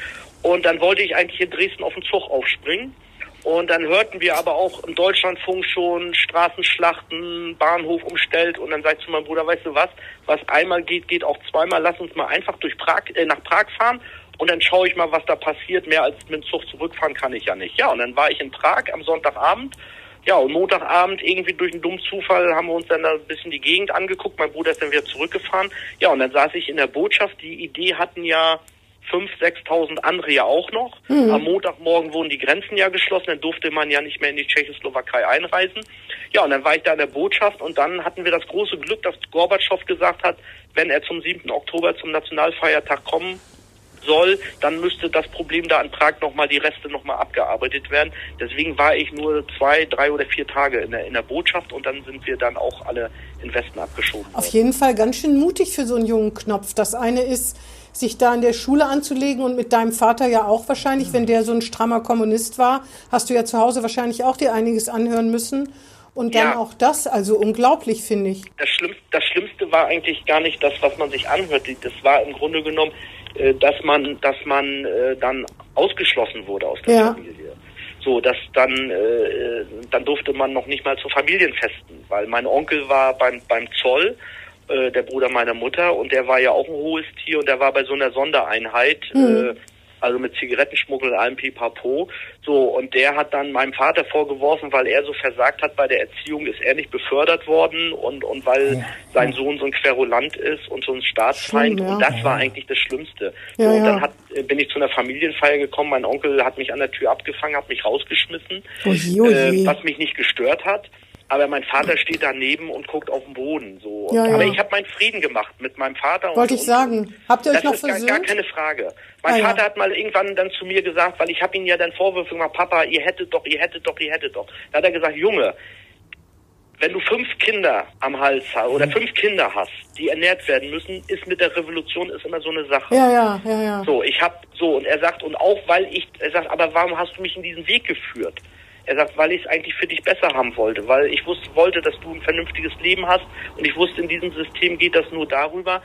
Und dann wollte ich eigentlich in Dresden auf den Zug aufspringen. Und dann hörten wir aber auch im Deutschlandfunk schon Straßenschlachten, Bahnhof umstellt. Und dann sag ich zu meinem Bruder, weißt du was, was einmal geht, geht auch zweimal. Lass uns mal einfach durch Prag, äh, nach Prag fahren. Und dann schaue ich mal, was da passiert. Mehr als mit dem Zug zurückfahren kann ich ja nicht. Ja, und dann war ich in Prag am Sonntagabend. Ja, und Montagabend irgendwie durch einen dummen Zufall haben wir uns dann da ein bisschen die Gegend angeguckt. Mein Bruder ist dann wieder zurückgefahren. Ja, und dann saß ich in der Botschaft. Die Idee hatten ja 5.000, 6.000 andere ja auch noch. Am Montagmorgen wurden die Grenzen ja geschlossen, dann durfte man ja nicht mehr in die Tschechoslowakei einreisen. Ja, und dann war ich da in der Botschaft und dann hatten wir das große Glück, dass Gorbatschow gesagt hat, wenn er zum 7. Oktober zum Nationalfeiertag kommen soll, dann müsste das Problem da in Prag nochmal, die Reste nochmal abgearbeitet werden. Deswegen war ich nur zwei, drei oder vier Tage in der, in der Botschaft und dann sind wir dann auch alle in Westen abgeschoben Auf worden. jeden Fall ganz schön mutig für so einen jungen Knopf. Das eine ist, sich da in der Schule anzulegen und mit deinem Vater ja auch wahrscheinlich, wenn der so ein strammer Kommunist war, hast du ja zu Hause wahrscheinlich auch dir einiges anhören müssen. Und dann Ja. auch das, also unglaublich, finde ich. das Schlimmste, das Schlimmste war eigentlich gar nicht das, was man sich anhört. Das war im Grunde genommen, äh, dass man, dass man äh, dann ausgeschlossen wurde aus der Ja. Familie. So, dass dann, äh, dann durfte man noch nicht mal zu Familienfesten, weil mein Onkel war beim, beim Zoll, äh, der Bruder meiner Mutter, und der war ja auch ein hohes Tier und der war bei so einer Sondereinheit, äh, also mit Zigarettenschmuggel und allem Pipapo. So, und der hat dann meinem Vater vorgeworfen, weil er so versagt hat bei der Erziehung, ist er nicht befördert worden und, und weil sein Sohn so ein Querulant ist und so ein Staatsfeind. Schlimm, ja. Und das war eigentlich das Schlimmste. Ja, so, und ja. dann hat, äh, bin ich zu einer Familienfeier gekommen, mein Onkel hat mich an der Tür abgefangen, hat mich rausgeschmissen, Oje, oje. Äh, was mich nicht gestört hat. Aber mein Vater steht daneben und guckt auf den Boden. So. Ja, ja. Aber ich habe meinen Frieden gemacht mit meinem Vater. und- Wollte ich und- sagen. Habt ihr euch das noch ist gar, versöhnt? gar keine Frage. Mein Ah, ja. Vater hat mal irgendwann dann zu mir gesagt, weil ich habe ihn ja dann Vorwürfe gemacht, Papa, ihr hättet doch, ihr hättet doch, ihr hättet doch. Da hat er gesagt, Junge, wenn du fünf Kinder am Hals hast oder fünf Kinder hast, die ernährt werden müssen, ist mit der Revolution ist immer so eine Sache. Ja, ja, ja, ja. So, ich hab so und er sagt und auch weil ich er sagt, aber warum hast du mich in diesen Weg geführt? Er sagt, weil ich es eigentlich für dich besser haben wollte, weil ich wusste, wollte, dass du ein vernünftiges Leben hast und ich wusste, in diesem System geht das nur darüber.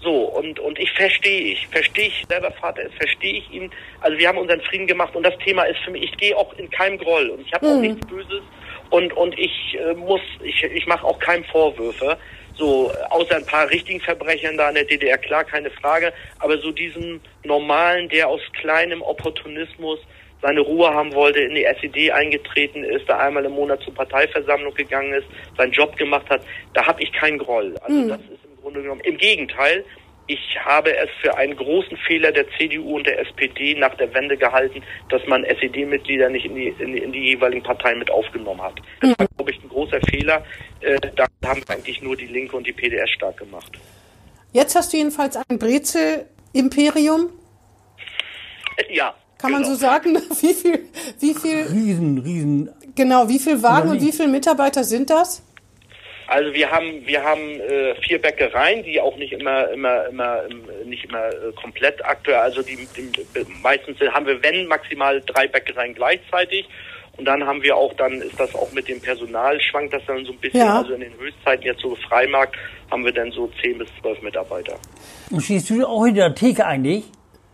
So, und, und ich verstehe ich, verstehe ich selber Vater ist, verstehe ich ihn. Also wir haben unseren Frieden gemacht und das Thema ist für mich, ich gehe auch in keinem Groll und ich habe auch nichts Böses und, und ich äh, muss, ich, ich mache auch keinem Vorwürfe. So, außer ein paar richtigen Verbrechern da in der DDR, klar, keine Frage. Aber so diesen normalen, der aus kleinem Opportunismus seine Ruhe haben wollte, in die SED eingetreten ist, da einmal im Monat zur Parteiversammlung gegangen ist, seinen Job gemacht hat, da habe ich keinen Groll. Also das ist im Grunde genommen, im Gegenteil, ich habe es für einen großen Fehler der CDU und der SPD nach der Wende gehalten, dass man SED-Mitglieder nicht in die, in, die, in die jeweiligen Parteien mit aufgenommen hat. Das war, glaube ich, ein großer Fehler. Äh, da haben eigentlich nur die Linke und die PDS stark gemacht. Jetzt hast du jedenfalls ein Brezel-Imperium. <laughs> Ja. Kann man genau. so sagen? <laughs> Wie viel, wie viel, Riesen, riesen. genau, wie viel Wagen und wie viele Mitarbeiter sind das? Also wir haben wir haben äh, vier Bäckereien, die auch nicht immer immer immer nicht immer äh, komplett aktuell. Also die, die meistens haben wir wenn maximal drei Bäckereien gleichzeitig. Und dann haben wir auch, dann ist das auch mit dem Personal, schwankt das dann so ein bisschen. Ja. Also in den Höchstzeiten jetzt so Freimarkt haben wir dann so zehn bis zwölf Mitarbeiter. Und stehst du auch in der Theke eigentlich?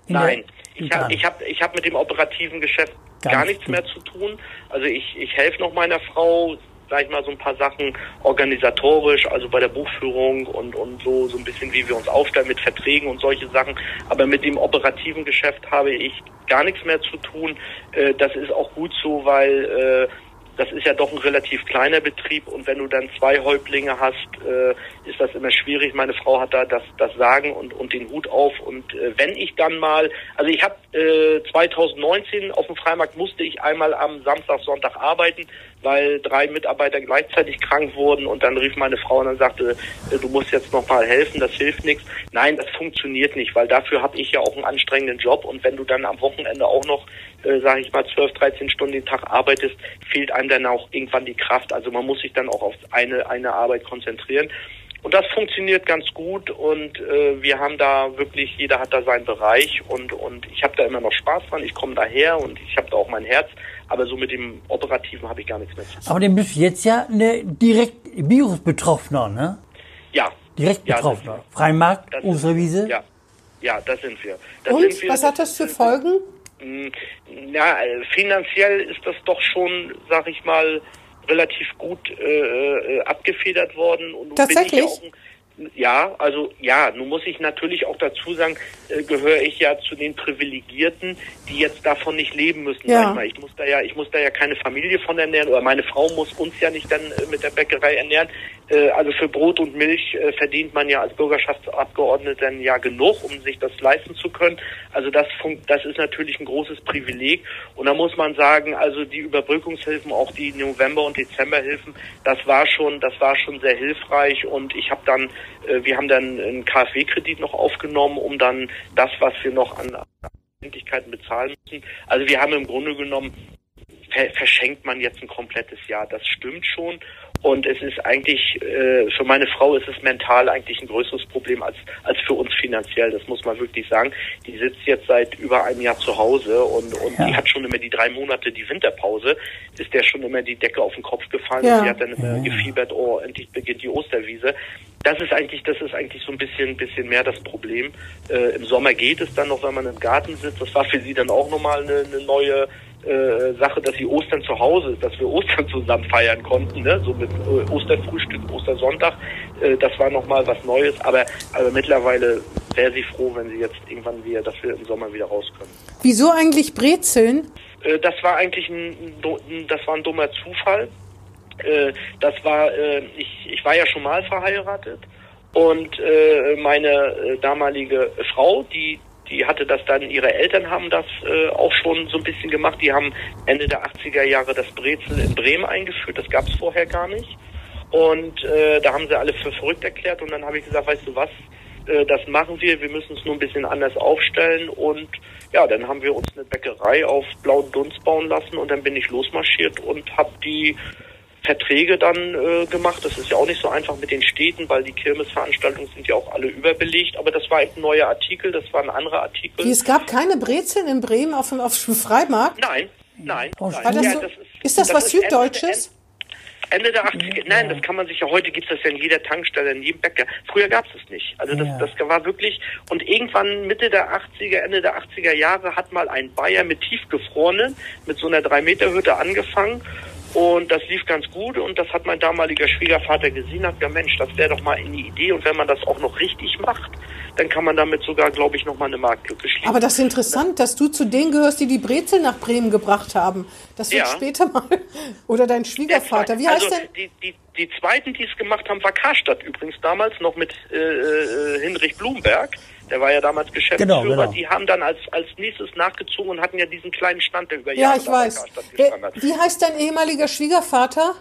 In Nein, der- ich habe ich hab, ich hab mit dem operativen Geschäft Gar gar, nichts mehr zu tun. Also ich, ich helfe noch meiner Frau, sag ich mal, so ein paar Sachen organisatorisch, also bei der Buchführung und, und so, so ein bisschen wie wir uns aufstellen mit Verträgen und solche Sachen. Aber mit dem operativen Geschäft habe ich gar nichts mehr zu tun. Äh, das ist auch gut so, weil äh, das ist ja doch ein relativ kleiner Betrieb und wenn du dann zwei Häuptlinge hast, äh, ist das immer schwierig. Meine Frau hat da das, das Sagen und, und den Hut auf und äh, wenn ich dann mal, also ich habe äh, 2019 auf dem Freimarkt musste ich einmal am Samstag, Sonntag arbeiten, weil drei Mitarbeiter gleichzeitig krank wurden und dann rief meine Frau und dann sagte, äh, du musst jetzt noch mal helfen, das hilft nichts. Nein, das funktioniert nicht, weil dafür habe ich ja auch einen anstrengenden Job und wenn du dann am Wochenende auch noch, äh, sage ich mal, 12, 13 Stunden den Tag arbeitest, fehlt einem dann auch irgendwann die Kraft. Also man muss sich dann auch auf eine, eine Arbeit konzentrieren. Und das funktioniert ganz gut und äh, wir haben da wirklich, jeder hat da seinen Bereich und, und ich habe da immer noch Spaß dran, ich komme daher und ich habe da auch mein Herz, aber so mit dem Operativen habe ich gar nichts mehr zu tun. Aber dann bist du jetzt ja eine direkt Virusbetroffener, ne? Ja. Direkt Ja, Betroffener. das- Freimarkt, Osterwiese. Ja, ja, das sind wir. Das Und sind wir. was hat das für Folgen? Ja, äh, finanziell ist das doch schon, sag ich mal, relativ gut äh, äh, abgefedert worden. Und nun Tatsächlich? Bin ich ja, auch, ein- ja, also ja, nun muss ich natürlich auch dazu sagen, äh, gehöre ich ja zu den Privilegierten, die jetzt davon nicht leben müssen. Ja. Ich, muss da ja, ich muss da ja keine Familie von ernähren oder meine Frau muss uns ja nicht dann äh, mit der Bäckerei ernähren. Äh, also für Brot und Milch äh, verdient man ja als Bürgerschaftsabgeordneter ja genug, um sich das leisten zu können. Also das, fun- das ist natürlich ein großes Privileg. Und da muss man sagen, also die Überbrückungshilfen, auch die November- und Dezemberhilfen, das war schon, das war schon sehr hilfreich. Und ich habe dann, wir haben dann einen KfW-Kredit noch aufgenommen, um dann das, was wir noch an Endlichkeiten bezahlen müssen. Also wir haben im Grunde genommen ver verschenkt man jetzt ein komplettes Jahr. Das stimmt schon. Und es ist eigentlich, äh, für meine Frau ist es mental eigentlich ein größeres Problem als, als für uns finanziell. Das muss man wirklich sagen. Die sitzt jetzt seit über einem Jahr zu Hause und, und Ja. die hat schon immer die drei Monate die Winterpause, ist der schon immer die Decke auf den Kopf gefallen Ja. und sie hat dann immer gefiebert, oh, endlich beginnt die Osterwiese. Das ist eigentlich, das ist eigentlich so ein bisschen, bisschen mehr das Problem. Äh, Im Sommer geht es dann noch, wenn man im Garten sitzt. Das war für sie dann auch nochmal eine, eine neue äh, Sache, dass sie Ostern zu Hause ist, dass wir Ostern zusammen feiern konnten, ne? so mit äh, Osterfrühstück, Ostersonntag. Äh, das war nochmal was Neues, aber, aber mittlerweile wäre sie froh, wenn sie jetzt irgendwann wieder, dass wir im Sommer wieder raus können. Wieso eigentlich Brezeln? Äh, das war eigentlich ein, das war ein dummer Zufall. Äh, das war, äh, ich, ich war ja schon mal verheiratet und äh, meine äh, damalige Frau, die die hatte das dann, ihre Eltern haben das äh, auch schon so ein bisschen gemacht. Die haben Ende der 80er Jahre das Brezel in Bremen eingeführt, das gab es vorher gar nicht. Und äh, da haben sie alle für verrückt erklärt. Und dann habe ich gesagt, weißt du was, äh, das machen wir, wir müssen es nur ein bisschen anders aufstellen. Und ja, dann haben wir uns eine Bäckerei auf blauen Dunst bauen lassen. Und dann bin ich losmarschiert und habe die Verträge dann äh, gemacht. Das ist ja auch nicht so einfach mit den Städten, weil die Kirmesveranstaltungen sind ja auch alle überbelegt. Aber das war ein neuer Artikel, das war ein anderer Artikel. Wie, es gab keine Brezeln in Bremen auf dem, auf dem Freimarkt? nein, nein. Oh, nein. Das Ja, so, das ist, das was ist Ende- Süddeutsches? Ende der 80er, nein, das kann man sich ja, heute gibt's das ja in jeder Tankstelle, in jedem Bäcker. Früher gab's es nicht. Also das, Ja. das war wirklich, und irgendwann Mitte der 80er, Ende der 80er Jahre hat mal ein Bayer mit tiefgefrorenen, mit so einer 3-Meter-Hütte angefangen und das lief ganz gut und das hat mein damaliger Schwiegervater gesehen, hat gesagt, Mensch, das wäre doch mal eine Idee und wenn man das auch noch richtig macht, dann kann man damit sogar, glaube ich, noch mal eine Marktlücke schließen. Aber das ist interessant, dass du zu denen gehörst, die die Brezel nach Bremen gebracht haben. Das wird Ja. später mal. <laughs> Oder dein Schwiegervater. Wie heißt also denn? Die, die, die zweiten, die es gemacht haben, war Karstadt übrigens damals noch mit äh, äh, Hinrich Blumberg. Der war ja damals Geschäftsführer. Genau, genau. Die haben dann als, als nächstes nachgezogen und hatten ja diesen kleinen Stand, der über Ja, Jahre ich da bei weiß. Wer, hat. wie heißt dein ehemaliger Schwiegervater?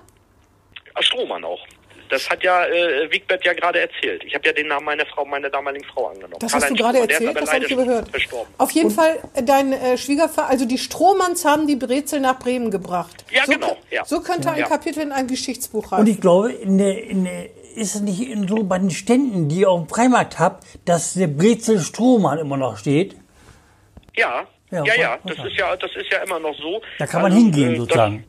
Strohmann auch. Das hat ja äh, Wigbert ja gerade erzählt. Ich habe ja den Namen meiner Frau, meiner damaligen Frau angenommen. Das hast du gerade erzählt, aber das habe leider ich. Verstorben. Auf jeden Fall, äh, dein äh, Schwiegervater, also die Strohmanns haben die Brezel nach Bremen gebracht. Ja, so, genau, ja. So könnte ein Ja. Kapitel in ein Geschichtsbuch Und heißen. ich glaube, in der, in der, ist es nicht in so bei den Ständen, die ihr auf dem Freimarkt habt, dass der Brezel Strohmann immer noch steht? Ja, Ja, ja, ja, das ist ja, das ist ja immer noch so. Da kann man Also, hingehen äh, sozusagen.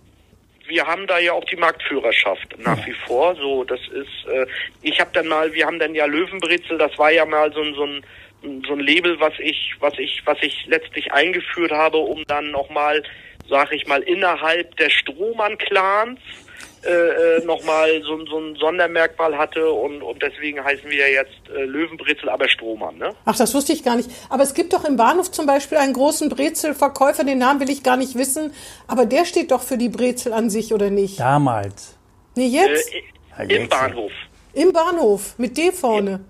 Das, wir haben da ja auch die Marktführerschaft nach wie vor. So, das ist. Äh, ich habe dann mal, wir haben dann ja Löwenbrezel. Das war ja mal so ein so ein so ein Label, was ich, was ich, was ich letztlich eingeführt habe, um dann nochmal, sag ich mal, innerhalb der Strohmann-Clans äh, äh, nochmal so, ein- so ein Sondermerkmal hatte und, und deswegen heißen wir ja jetzt äh, Löwenbrezel, aber Strohmann, ne? Ach, das wusste ich gar nicht. Aber es gibt doch im Bahnhof zum Beispiel einen großen Brezelverkäufer, den Namen will ich gar nicht wissen, aber der steht doch für die Brezel an sich, oder nicht? Damals. Nee, jetzt? Äh, Im. Bahnhof. Im Bahnhof, mit D vorne.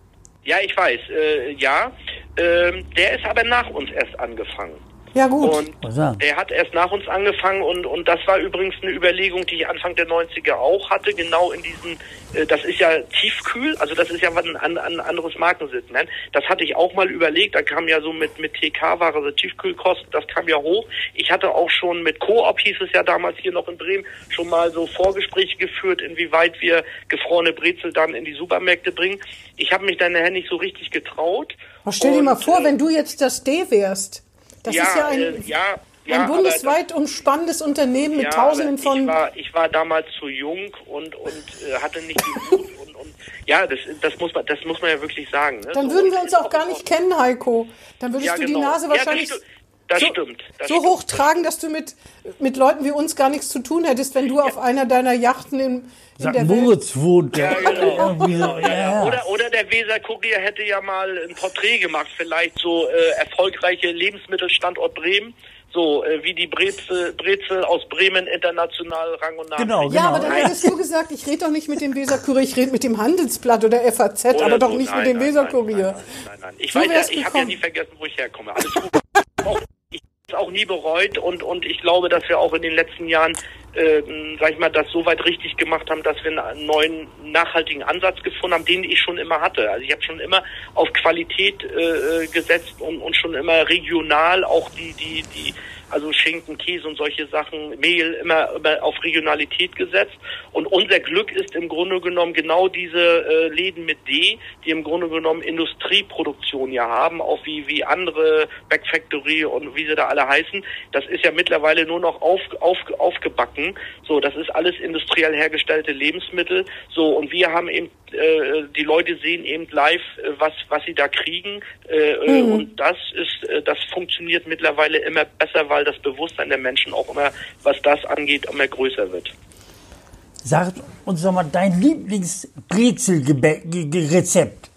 Ja, ich weiß, äh, ja. Ähm, der ist aber nach uns erst angefangen. Ja, gut. Und der hat erst nach uns angefangen und, und das war übrigens eine Überlegung, die ich Anfang der 90er auch hatte, genau in diesen, äh, das ist ja tiefkühl, also das ist ja ein, ein, ein anderes Markensegment. Das hatte ich auch mal überlegt, da kam ja so mit, mit TK-Ware, also Tiefkühlkosten, das kam ja hoch. Ich hatte auch schon mit Coop, hieß es ja damals hier noch in Bremen, schon mal so Vorgespräche geführt, inwieweit wir gefrorene Brezel dann in die Supermärkte bringen. Ich habe mich dann nachher nicht so richtig getraut. Aber stell dir mal Und, vor, äh, wenn du jetzt das D wärst. Das ist ja ein, äh, ja, ja, ein bundesweit umspannendes Unternehmen mit ja, Tausenden von. Ich war, ich war damals zu jung und und äh, hatte nicht die Mut <laughs> und, und ja, das, das muss man, das muss man ja wirklich sagen. Ne? Dann So, würden wir uns auch gar nicht kennen, Heiko. Dann würdest Ja, du genau. die Nase Ja, das wahrscheinlich das so, stimmt, das so stimmt. hoch tragen, dass du mit, mit Leuten wie uns gar nichts zu tun hättest, wenn du auf einer deiner Yachten in, in St. der Welt. Moritz wohnt. Ja, genau. So, ja, ja. Oder, oder der Weser-Kurier hätte ja mal ein Porträt gemacht, vielleicht so äh, erfolgreiche Lebensmittelstandort Bremen. So, äh, wie die Brezel, Brezel aus Bremen international Rang und Namen. Genau, Ja, aber dann Nein. hättest du gesagt, ich rede doch nicht mit dem Weserkurier, ich rede mit dem Handelsblatt oder FAZ, Oder aber doch so. nicht Nein, mit dem nein, Weserkurier. Nein, nein, nein, nein. Ich So weiß ja, ich habe ja nie vergessen, wo ich herkomme. Alles gut. <laughs> auch, nie bereut. Und, und ich glaube, dass wir auch in den letzten Jahren, äh, sag ich mal, das so weit richtig gemacht haben, dass wir einen neuen nachhaltigen Ansatz gefunden haben, den ich schon immer hatte. Also ich habe schon immer auf Qualität äh, gesetzt und, und schon immer regional auch die, die, die also Schinken, Käse und solche Sachen, Mehl, immer, immer auf Regionalität gesetzt. Und unser Glück ist im Grunde genommen genau diese äh, Läden mit D, die im Grunde genommen Industrieproduktion ja haben, auch wie, wie andere Back Factory und wie sie da alle heißen. Das ist ja mittlerweile nur noch auf, auf, aufgebacken. So, das ist alles industriell hergestellte Lebensmittel. So, und wir haben eben äh, die Leute sehen eben live, äh, was was sie da kriegen äh, äh, und das ist äh, das funktioniert mittlerweile immer besser, weil das Bewusstsein der Menschen auch immer, was das angeht, immer größer wird. Sag uns doch mal dein Lieblingsbrezelrezept.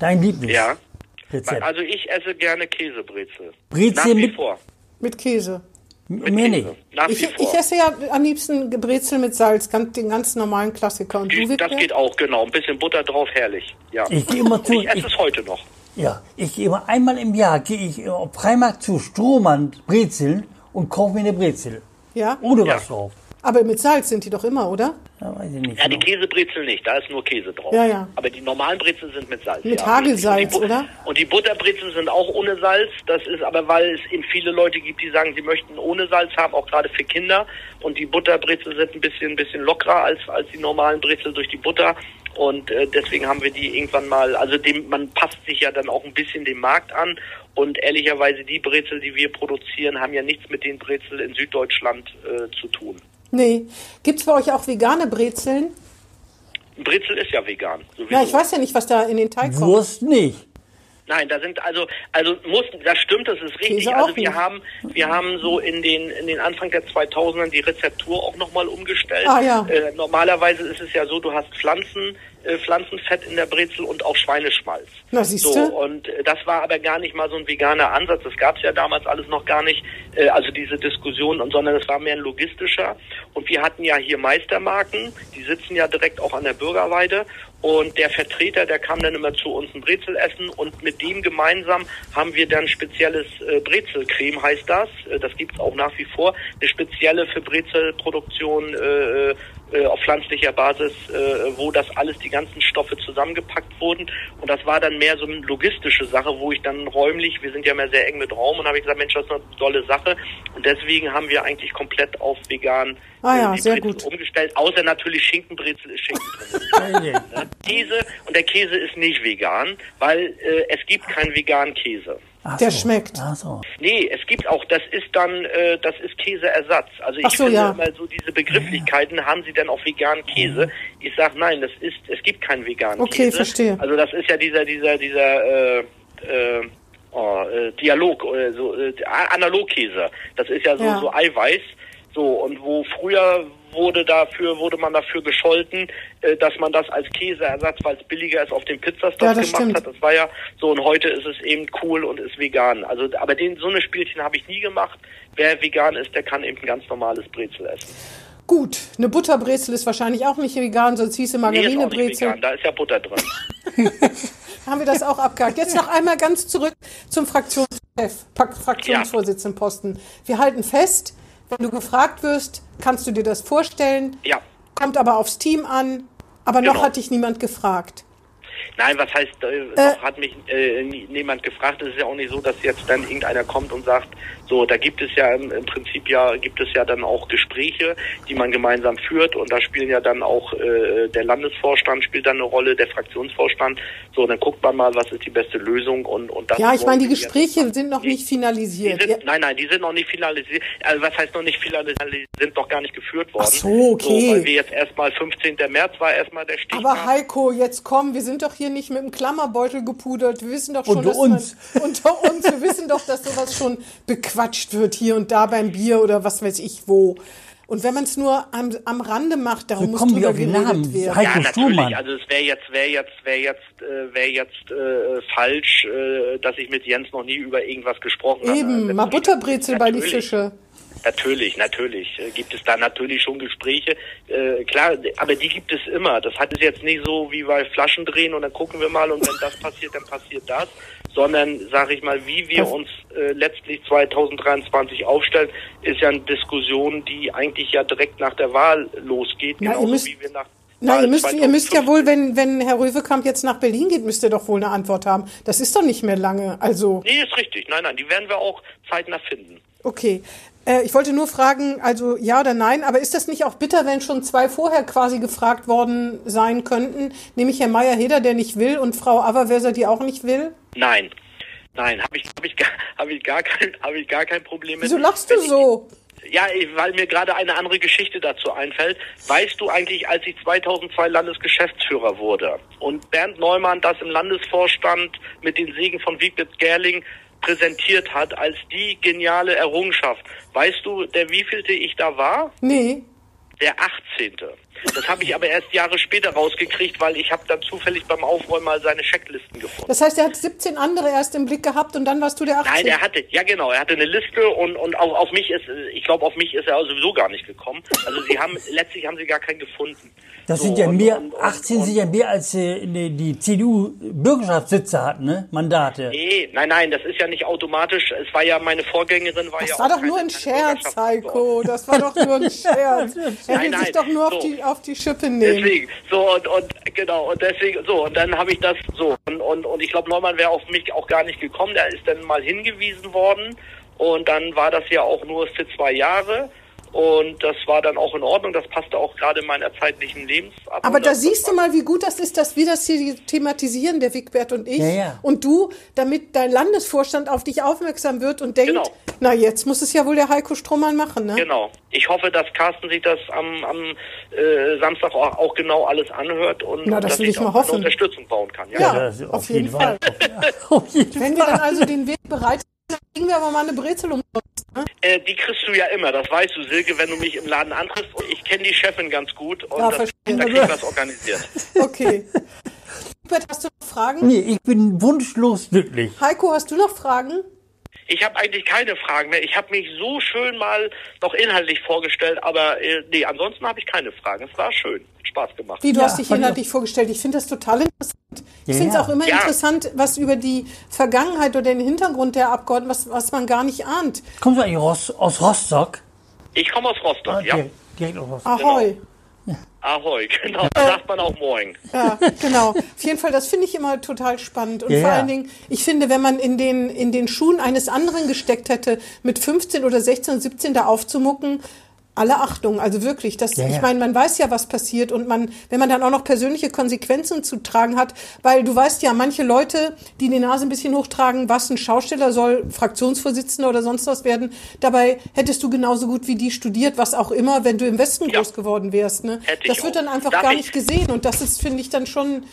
Dein Lieblingsrezept. Ja. Also ich esse gerne Käsebrezel. Brezel Nach wie mit- vor. Mit Käse. Käse. Nach Ich, ich esse ja am liebsten Brezel mit Salz, ganz, den ganz normalen Klassiker. Und du, das geht auch, genau. Ein bisschen Butter drauf, herrlich. Ja. Ich gehe immer zu. ich esse Ich, es heute noch. ja, ich gehe immer einmal im Jahr gehe ich auf Freimarkt zu Strohmann Brezeln und kaufe mir eine Brezel. Ja? Ohne Ja. was drauf. Aber mit Salz sind die doch immer, oder? Ja, weiß ich nicht. Ja, die genau. Käsebrezel nicht, da ist nur Käse drauf. Ja, ja. Aber die normalen Brezel sind mit Salz. Mit ja. Hagelsalz, Und die oder? Und die Butterbrezel sind auch ohne Salz. Das ist aber, weil es eben viele Leute gibt, die sagen, sie möchten ohne Salz haben, auch gerade für Kinder. Und die Butterbrezel sind ein bisschen, ein bisschen lockerer als, als die normalen Brezel durch die Butter. Und äh, deswegen haben wir die irgendwann mal, also dem, man passt sich ja dann auch ein bisschen dem Markt an. Und ehrlicherweise, die Brezel, die wir produzieren, haben ja nichts mit den Brezel in Süddeutschland äh, zu tun. Nee. Gibt's bei euch auch vegane Brezeln? Brezel ist ja vegan. Sowieso. Ja, ich weiß ja nicht, was da in den Teig kommt. Wurst nicht. Nein, da sind also also muss das stimmt, das ist richtig. Käse Also wir nicht. haben wir haben so in den in den Anfang der 2000ern die Rezeptur auch noch mal umgestellt. Ah, ja. äh, normalerweise ist es ja so, du hast Pflanzen Pflanzenfett in der Brezel und auch Schweineschmalz. Na, siehste. So und äh, das war aber gar nicht mal so ein veganer Ansatz. Das gab es ja damals alles noch gar nicht. Äh, also diese Diskussion und sondern es war mehr ein logistischer. Und wir hatten ja hier Meistermarken, die sitzen ja direkt auch an der Bürgerweide. Und der Vertreter, der kam dann immer zu uns ein Brezel essen und mit dem gemeinsam haben wir dann spezielles äh, Brezelcreme, heißt das. Äh, das gibt's auch nach wie vor. Eine spezielle für Brezelproduktion äh, äh, auf pflanzlicher Basis, äh, wo das alles, die ganzen Stoffe zusammengepackt wurden. Und das war dann mehr so eine logistische Sache, wo ich dann räumlich, wir sind ja mehr sehr eng mit Raum, und habe ich gesagt, Mensch, das ist eine tolle Sache. Und deswegen haben wir eigentlich komplett auf vegan Ah ja, äh, sehr Brezel gut. umgestellt. Außer natürlich Schinkenbrezel ist Schinken drin. Weiß ich nicht. Ne? Käse und der Käse ist nicht vegan, weil äh, es gibt keinen veganen Käse. Ach Der so. schmeckt. Ach so. Nee, es gibt auch, das ist dann, äh, das ist Käseersatz. Also ich Ach so, finde ja. immer so diese Begrifflichkeiten, haben Sie denn auch veganen Käse? Ich sag nein, das ist, es gibt keinen veganen Okay, Käse. verstehe. Also das ist ja dieser, dieser, dieser, äh, äh, oh, äh, Dialog, äh, so, äh, Analogkäse. Das ist ja so, Ja. so Eiweiß. So, und wo früher wurde dafür, wurde man dafür gescholten, äh, dass man das als Käseersatz, weil es billiger ist, auf den Pizzastoff Ja, gemacht stimmt. hat. Das war ja so und heute ist es eben cool und ist vegan. Also, aber den, so eine Spielchen habe ich nie gemacht. Wer vegan ist, der kann eben ein ganz normales Brezel essen. Gut, eine Butterbrezel ist wahrscheinlich auch nicht vegan, sonst hieße Nee, Margarinebrezel. vegan, da ist ja Butter drin. <laughs> haben wir das auch abgehakt. Jetzt noch einmal ganz zurück zum Fraktionschef, Fraktionsvorsitzendenposten. Wir halten fest, wenn du gefragt wirst, kannst du dir das vorstellen, Ja. kommt aber aufs Team an, aber noch Genau. hat dich niemand gefragt. Nein, was heißt, äh, noch hat mich äh, nie- niemand gefragt. Es ist ja auch nicht so, dass jetzt dann irgendeiner kommt und sagt, so, da gibt es ja im, im Prinzip ja, gibt es ja dann auch Gespräche, die man gemeinsam führt und da spielen ja dann auch äh, der Landesvorstand spielt dann eine Rolle, der Fraktionsvorstand. So, dann guckt man mal, was ist die beste Lösung und und das Ja, ich meine, die Gespräche sind noch Die- nicht Die finalisiert. sind, Ja. Nein, nein, die sind noch nicht finalisiert. Also was heißt noch nicht finalisiert? Die sind noch gar nicht geführt worden. Ach so, okay. So, weil wir jetzt erstmal 15. März war erstmal der Stichtag. Aber Heiko, jetzt komm, wir sind doch hier nicht mit dem Klammerbeutel gepudert. Wir wissen doch schon, Unter dass uns. Man, <laughs> unter uns. Wir wissen doch, dass sowas schon bequatscht wird hier und da beim Bier oder was weiß ich wo. Und wenn man es nur am, am Rande macht, darum muss kommen wir drüber geredet Namen. werden. Heiko ja, natürlich. Also es wäre jetzt, wäre jetzt, wäre jetzt, äh, wäre jetzt äh, falsch, äh, dass ich mit Jens noch nie über irgendwas gesprochen habe. Eben, mal Natürlich- Butterbrezel bei die. Fische. Natürlich, natürlich äh, gibt es da natürlich schon Gespräche. Äh, klar, aber die gibt es immer. Das hat es jetzt nicht so wie bei Flaschen drehen und dann gucken wir mal und wenn das passiert, dann passiert das. Sondern, sage ich mal, wie wir uns äh, letztlich 2023 aufstellen, ist ja eine Diskussion, die eigentlich ja direkt nach der Wahl losgeht. Ihr genauso wie wir nach Na, Wahl ihr müsst, ihr müsst ja 2015 wohl, wenn, wenn Herr Röwekamp jetzt nach Berlin geht, müsst ihr doch wohl eine Antwort haben. Das ist doch nicht mehr lange. Also, Nee, ist richtig. Nein, nein, die werden wir auch zeitnah finden. okay. Äh, ich wollte nur fragen, also ja oder nein, aber ist das nicht auch bitter, wenn schon zwei vorher quasi gefragt worden sein könnten, nämlich Herr Meyer-Heder, der nicht will, und Frau Averweser, die auch nicht will? Nein. Nein, habe ich, hab ich, gar- <laughs> hab ich, gar kein, hab ich gar kein Problem mit. Wieso lachst du so? Ja, weil mir gerade eine andere Geschichte dazu einfällt. Weißt du eigentlich, als ich 2002 Landesgeschäftsführer wurde und Bernd Neumann das im Landesvorstand mit den Segen von Wiebert Gerling präsentiert hat als die geniale Errungenschaft. Weißt du, der wievielte ich da war? Nee. Der 18. Das habe ich aber erst Jahre später rausgekriegt, weil ich habe dann zufällig beim Aufräumen mal seine Checklisten gefunden. Das heißt, er hat 17 andere erst im Blick gehabt und dann warst du der 18. Nein, er hatte, ja genau, er hatte eine Liste und, und auf, auf mich ist, ich glaube, auf mich ist er sowieso gar nicht gekommen. Also sie haben, letztlich haben sie gar keinen gefunden. Das So, sind ja mehr, und- und- 18 und- sind ja mehr als äh, die, die CDU Bürgerschaftssitze hat, ne? Mandate. Nee, nein, nein, das ist ja nicht automatisch. Es war ja, meine Vorgängerin war ja Das auch war doch keine- nur ein Scherz, Heiko. Das war doch nur ein <laughs> Scherz. Er will Nein, sich nein, doch nur auf so. die, auf die Schippe nehmen. Deswegen, so und, und genau, und deswegen, so, und dann habe ich das so. Und, und, und ich glaube, Neumann wäre auf mich auch gar nicht gekommen. Der ist dann mal hingewiesen worden und dann war das ja auch nur für zwei Jahre. Und das war dann auch in Ordnung, das passte auch gerade in meiner zeitlichen Lebensablauf. Aber da Das siehst du mal, wie gut das ist, dass wir das hier thematisieren, der Wigbert und ich. Ja, ja. Und du, damit dein Landesvorstand auf dich aufmerksam wird und denkt, Genau. na jetzt muss es ja wohl der Heiko Strohmann machen, ne? Genau. Ich hoffe, dass Carsten sich das am, am äh, Samstag auch, auch genau alles anhört und Na, das dass will ich auch hoffen. Unterstützung bauen kann. Ja. Ja. das auf jeden Fall. auf <laughs> jeden Wenn wir dann also den Weg bereit sind, dann kriegen wir aber mal eine Brezel um. Äh, die kriegst du ja immer, das weißt du, Silke, wenn du mich im Laden antriffst. Und ich kenne die Chefin ganz gut und Ja, das, verstehe. da krieg ich was organisiert. <laughs> Okay. Wigbert, hast du noch Fragen? Nee, ich bin wunschlos glücklich. Heiko, hast du noch Fragen? Ich habe eigentlich keine Fragen mehr. Ich habe mich so schön mal noch inhaltlich vorgestellt, aber äh, nee, ansonsten habe ich keine Fragen. Es war schön, hat Spaß gemacht. Wie, du Ja, hast dich inhaltlich vorgestellt. Ich finde das total interessant. Ich Ja, finde es auch immer Ja. interessant, was über die Vergangenheit oder den Hintergrund der Abgeordneten, was, was man gar nicht ahnt. Kommst du eigentlich aus, aus Rostock? Ich komme aus Rostock, Ah, ja. direkt, direkt aus Rostock. Ahoi. Ahoi, genau, da sagt man auch Moin. Ja, genau. Auf jeden Fall, das finde ich immer total spannend. Und Ja, vor allen Dingen, ich finde, wenn man in den, in den Schuhen eines anderen gesteckt hätte, mit 15 oder 16, 17 da aufzumucken, alle Achtung, also wirklich, das, Ja, ja. ich meine, man weiß ja, was passiert und man, wenn man dann auch noch persönliche Konsequenzen zu tragen hat, weil du weißt ja, manche Leute, die die Nase ein bisschen hochtragen, was ein Schausteller soll, Fraktionsvorsitzender oder sonst was werden, dabei hättest du genauso gut wie die studiert, was auch immer, wenn du im Westen Ja. groß geworden wärst, ne? Hätte ich Das wird auch. dann einfach Darf gar ich- nicht gesehen und das ist, finde ich, dann schon,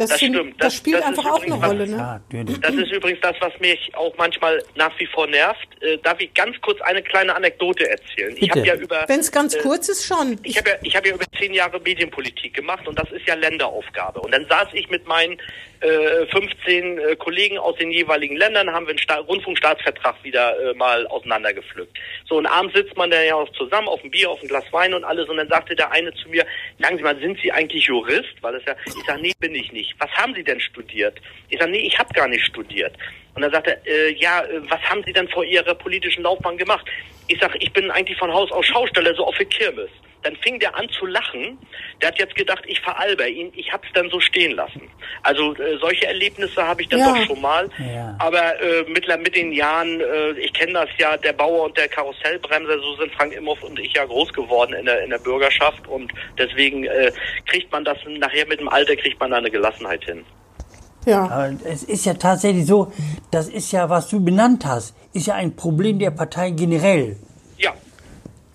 das, Das stimmt. das, Das- spielt das einfach auch eine Rolle, ne? Das ist übrigens das, was mich auch manchmal nach wie vor nervt. Äh, darf ich ganz kurz eine kleine Anekdote erzählen? Ich habe ja über Wenn es ganz äh, kurz ist, schon. Ich habe ja, ich habe ja über zehn Jahre Medienpolitik gemacht und das ist ja Länderaufgabe. Und dann saß ich mit meinen äh, 15 äh, Kollegen aus den jeweiligen Ländern, haben wir einen Sta Rundfunkstaatsvertrag wieder äh, mal auseinandergepflückt. So, und abends sitzt man dann ja auch zusammen auf dem Bier, auf ein Glas Wein und alles. Und dann sagte der eine zu mir, sagen Sie mal, sind Sie eigentlich Jurist? Weil das ja, ich sage, nee, bin ich nicht. nicht. Was haben Sie denn studiert? Ich sage, nee, ich habe gar nicht studiert. Und dann sagt er, äh, ja, äh, was haben Sie denn vor Ihrer politischen Laufbahn gemacht? Ich sage, ich bin eigentlich von Haus aus Schausteller, so auf der Kirmes. Dann fing der an zu lachen. Der hat jetzt gedacht, ich veralber ihn. Ich habe es dann so stehen lassen. Also äh, solche Erlebnisse habe ich dann Ja. doch schon mal. Ja. Aber äh, mit, mit den Jahren, äh, ich kenne das ja, der Bauer und der Karussellbremser, so sind Frank Imhoff und ich ja groß geworden in der, in der Bürgerschaft. Und deswegen äh, kriegt man das nachher mit dem Alter, kriegt man da eine Gelassenheit hin. Ja. Aber es ist ja tatsächlich so, das ist ja, was du benannt hast, ist ja ein Problem der Partei generell,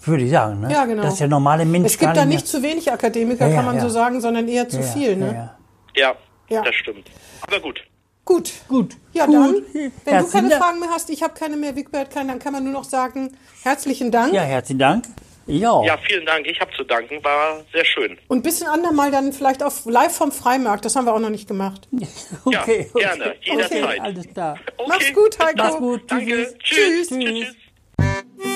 würde ich sagen. Ne? Ja, genau. Dass der normale Mensch Es gibt da nicht zu wenig Akademiker, Ja, ja, kann man ja. so sagen, sondern eher zu viel. ja, Ne? ja. ja, Ja. das stimmt. Aber gut. Gut. Gut. Ja, Gut. dann, wenn du Herzlichen keine Dank. Fragen mehr hast, ich habe keine mehr, Wigbert keine, dann kann man nur noch sagen, herzlichen Dank. Ja, herzlichen Dank. Ja. Ja, vielen Dank. Ich habe zu danken. War sehr schön. Und ein andermal dann vielleicht auf live vom Freimarkt, das haben wir auch noch nicht gemacht. <laughs> okay, Ja, gerne, jederzeit. Okay, alles klar. Okay. Mach's gut, Heiko. Mach's gut. Danke. Tschüss. Tschüss. Tschüss. Tschüss.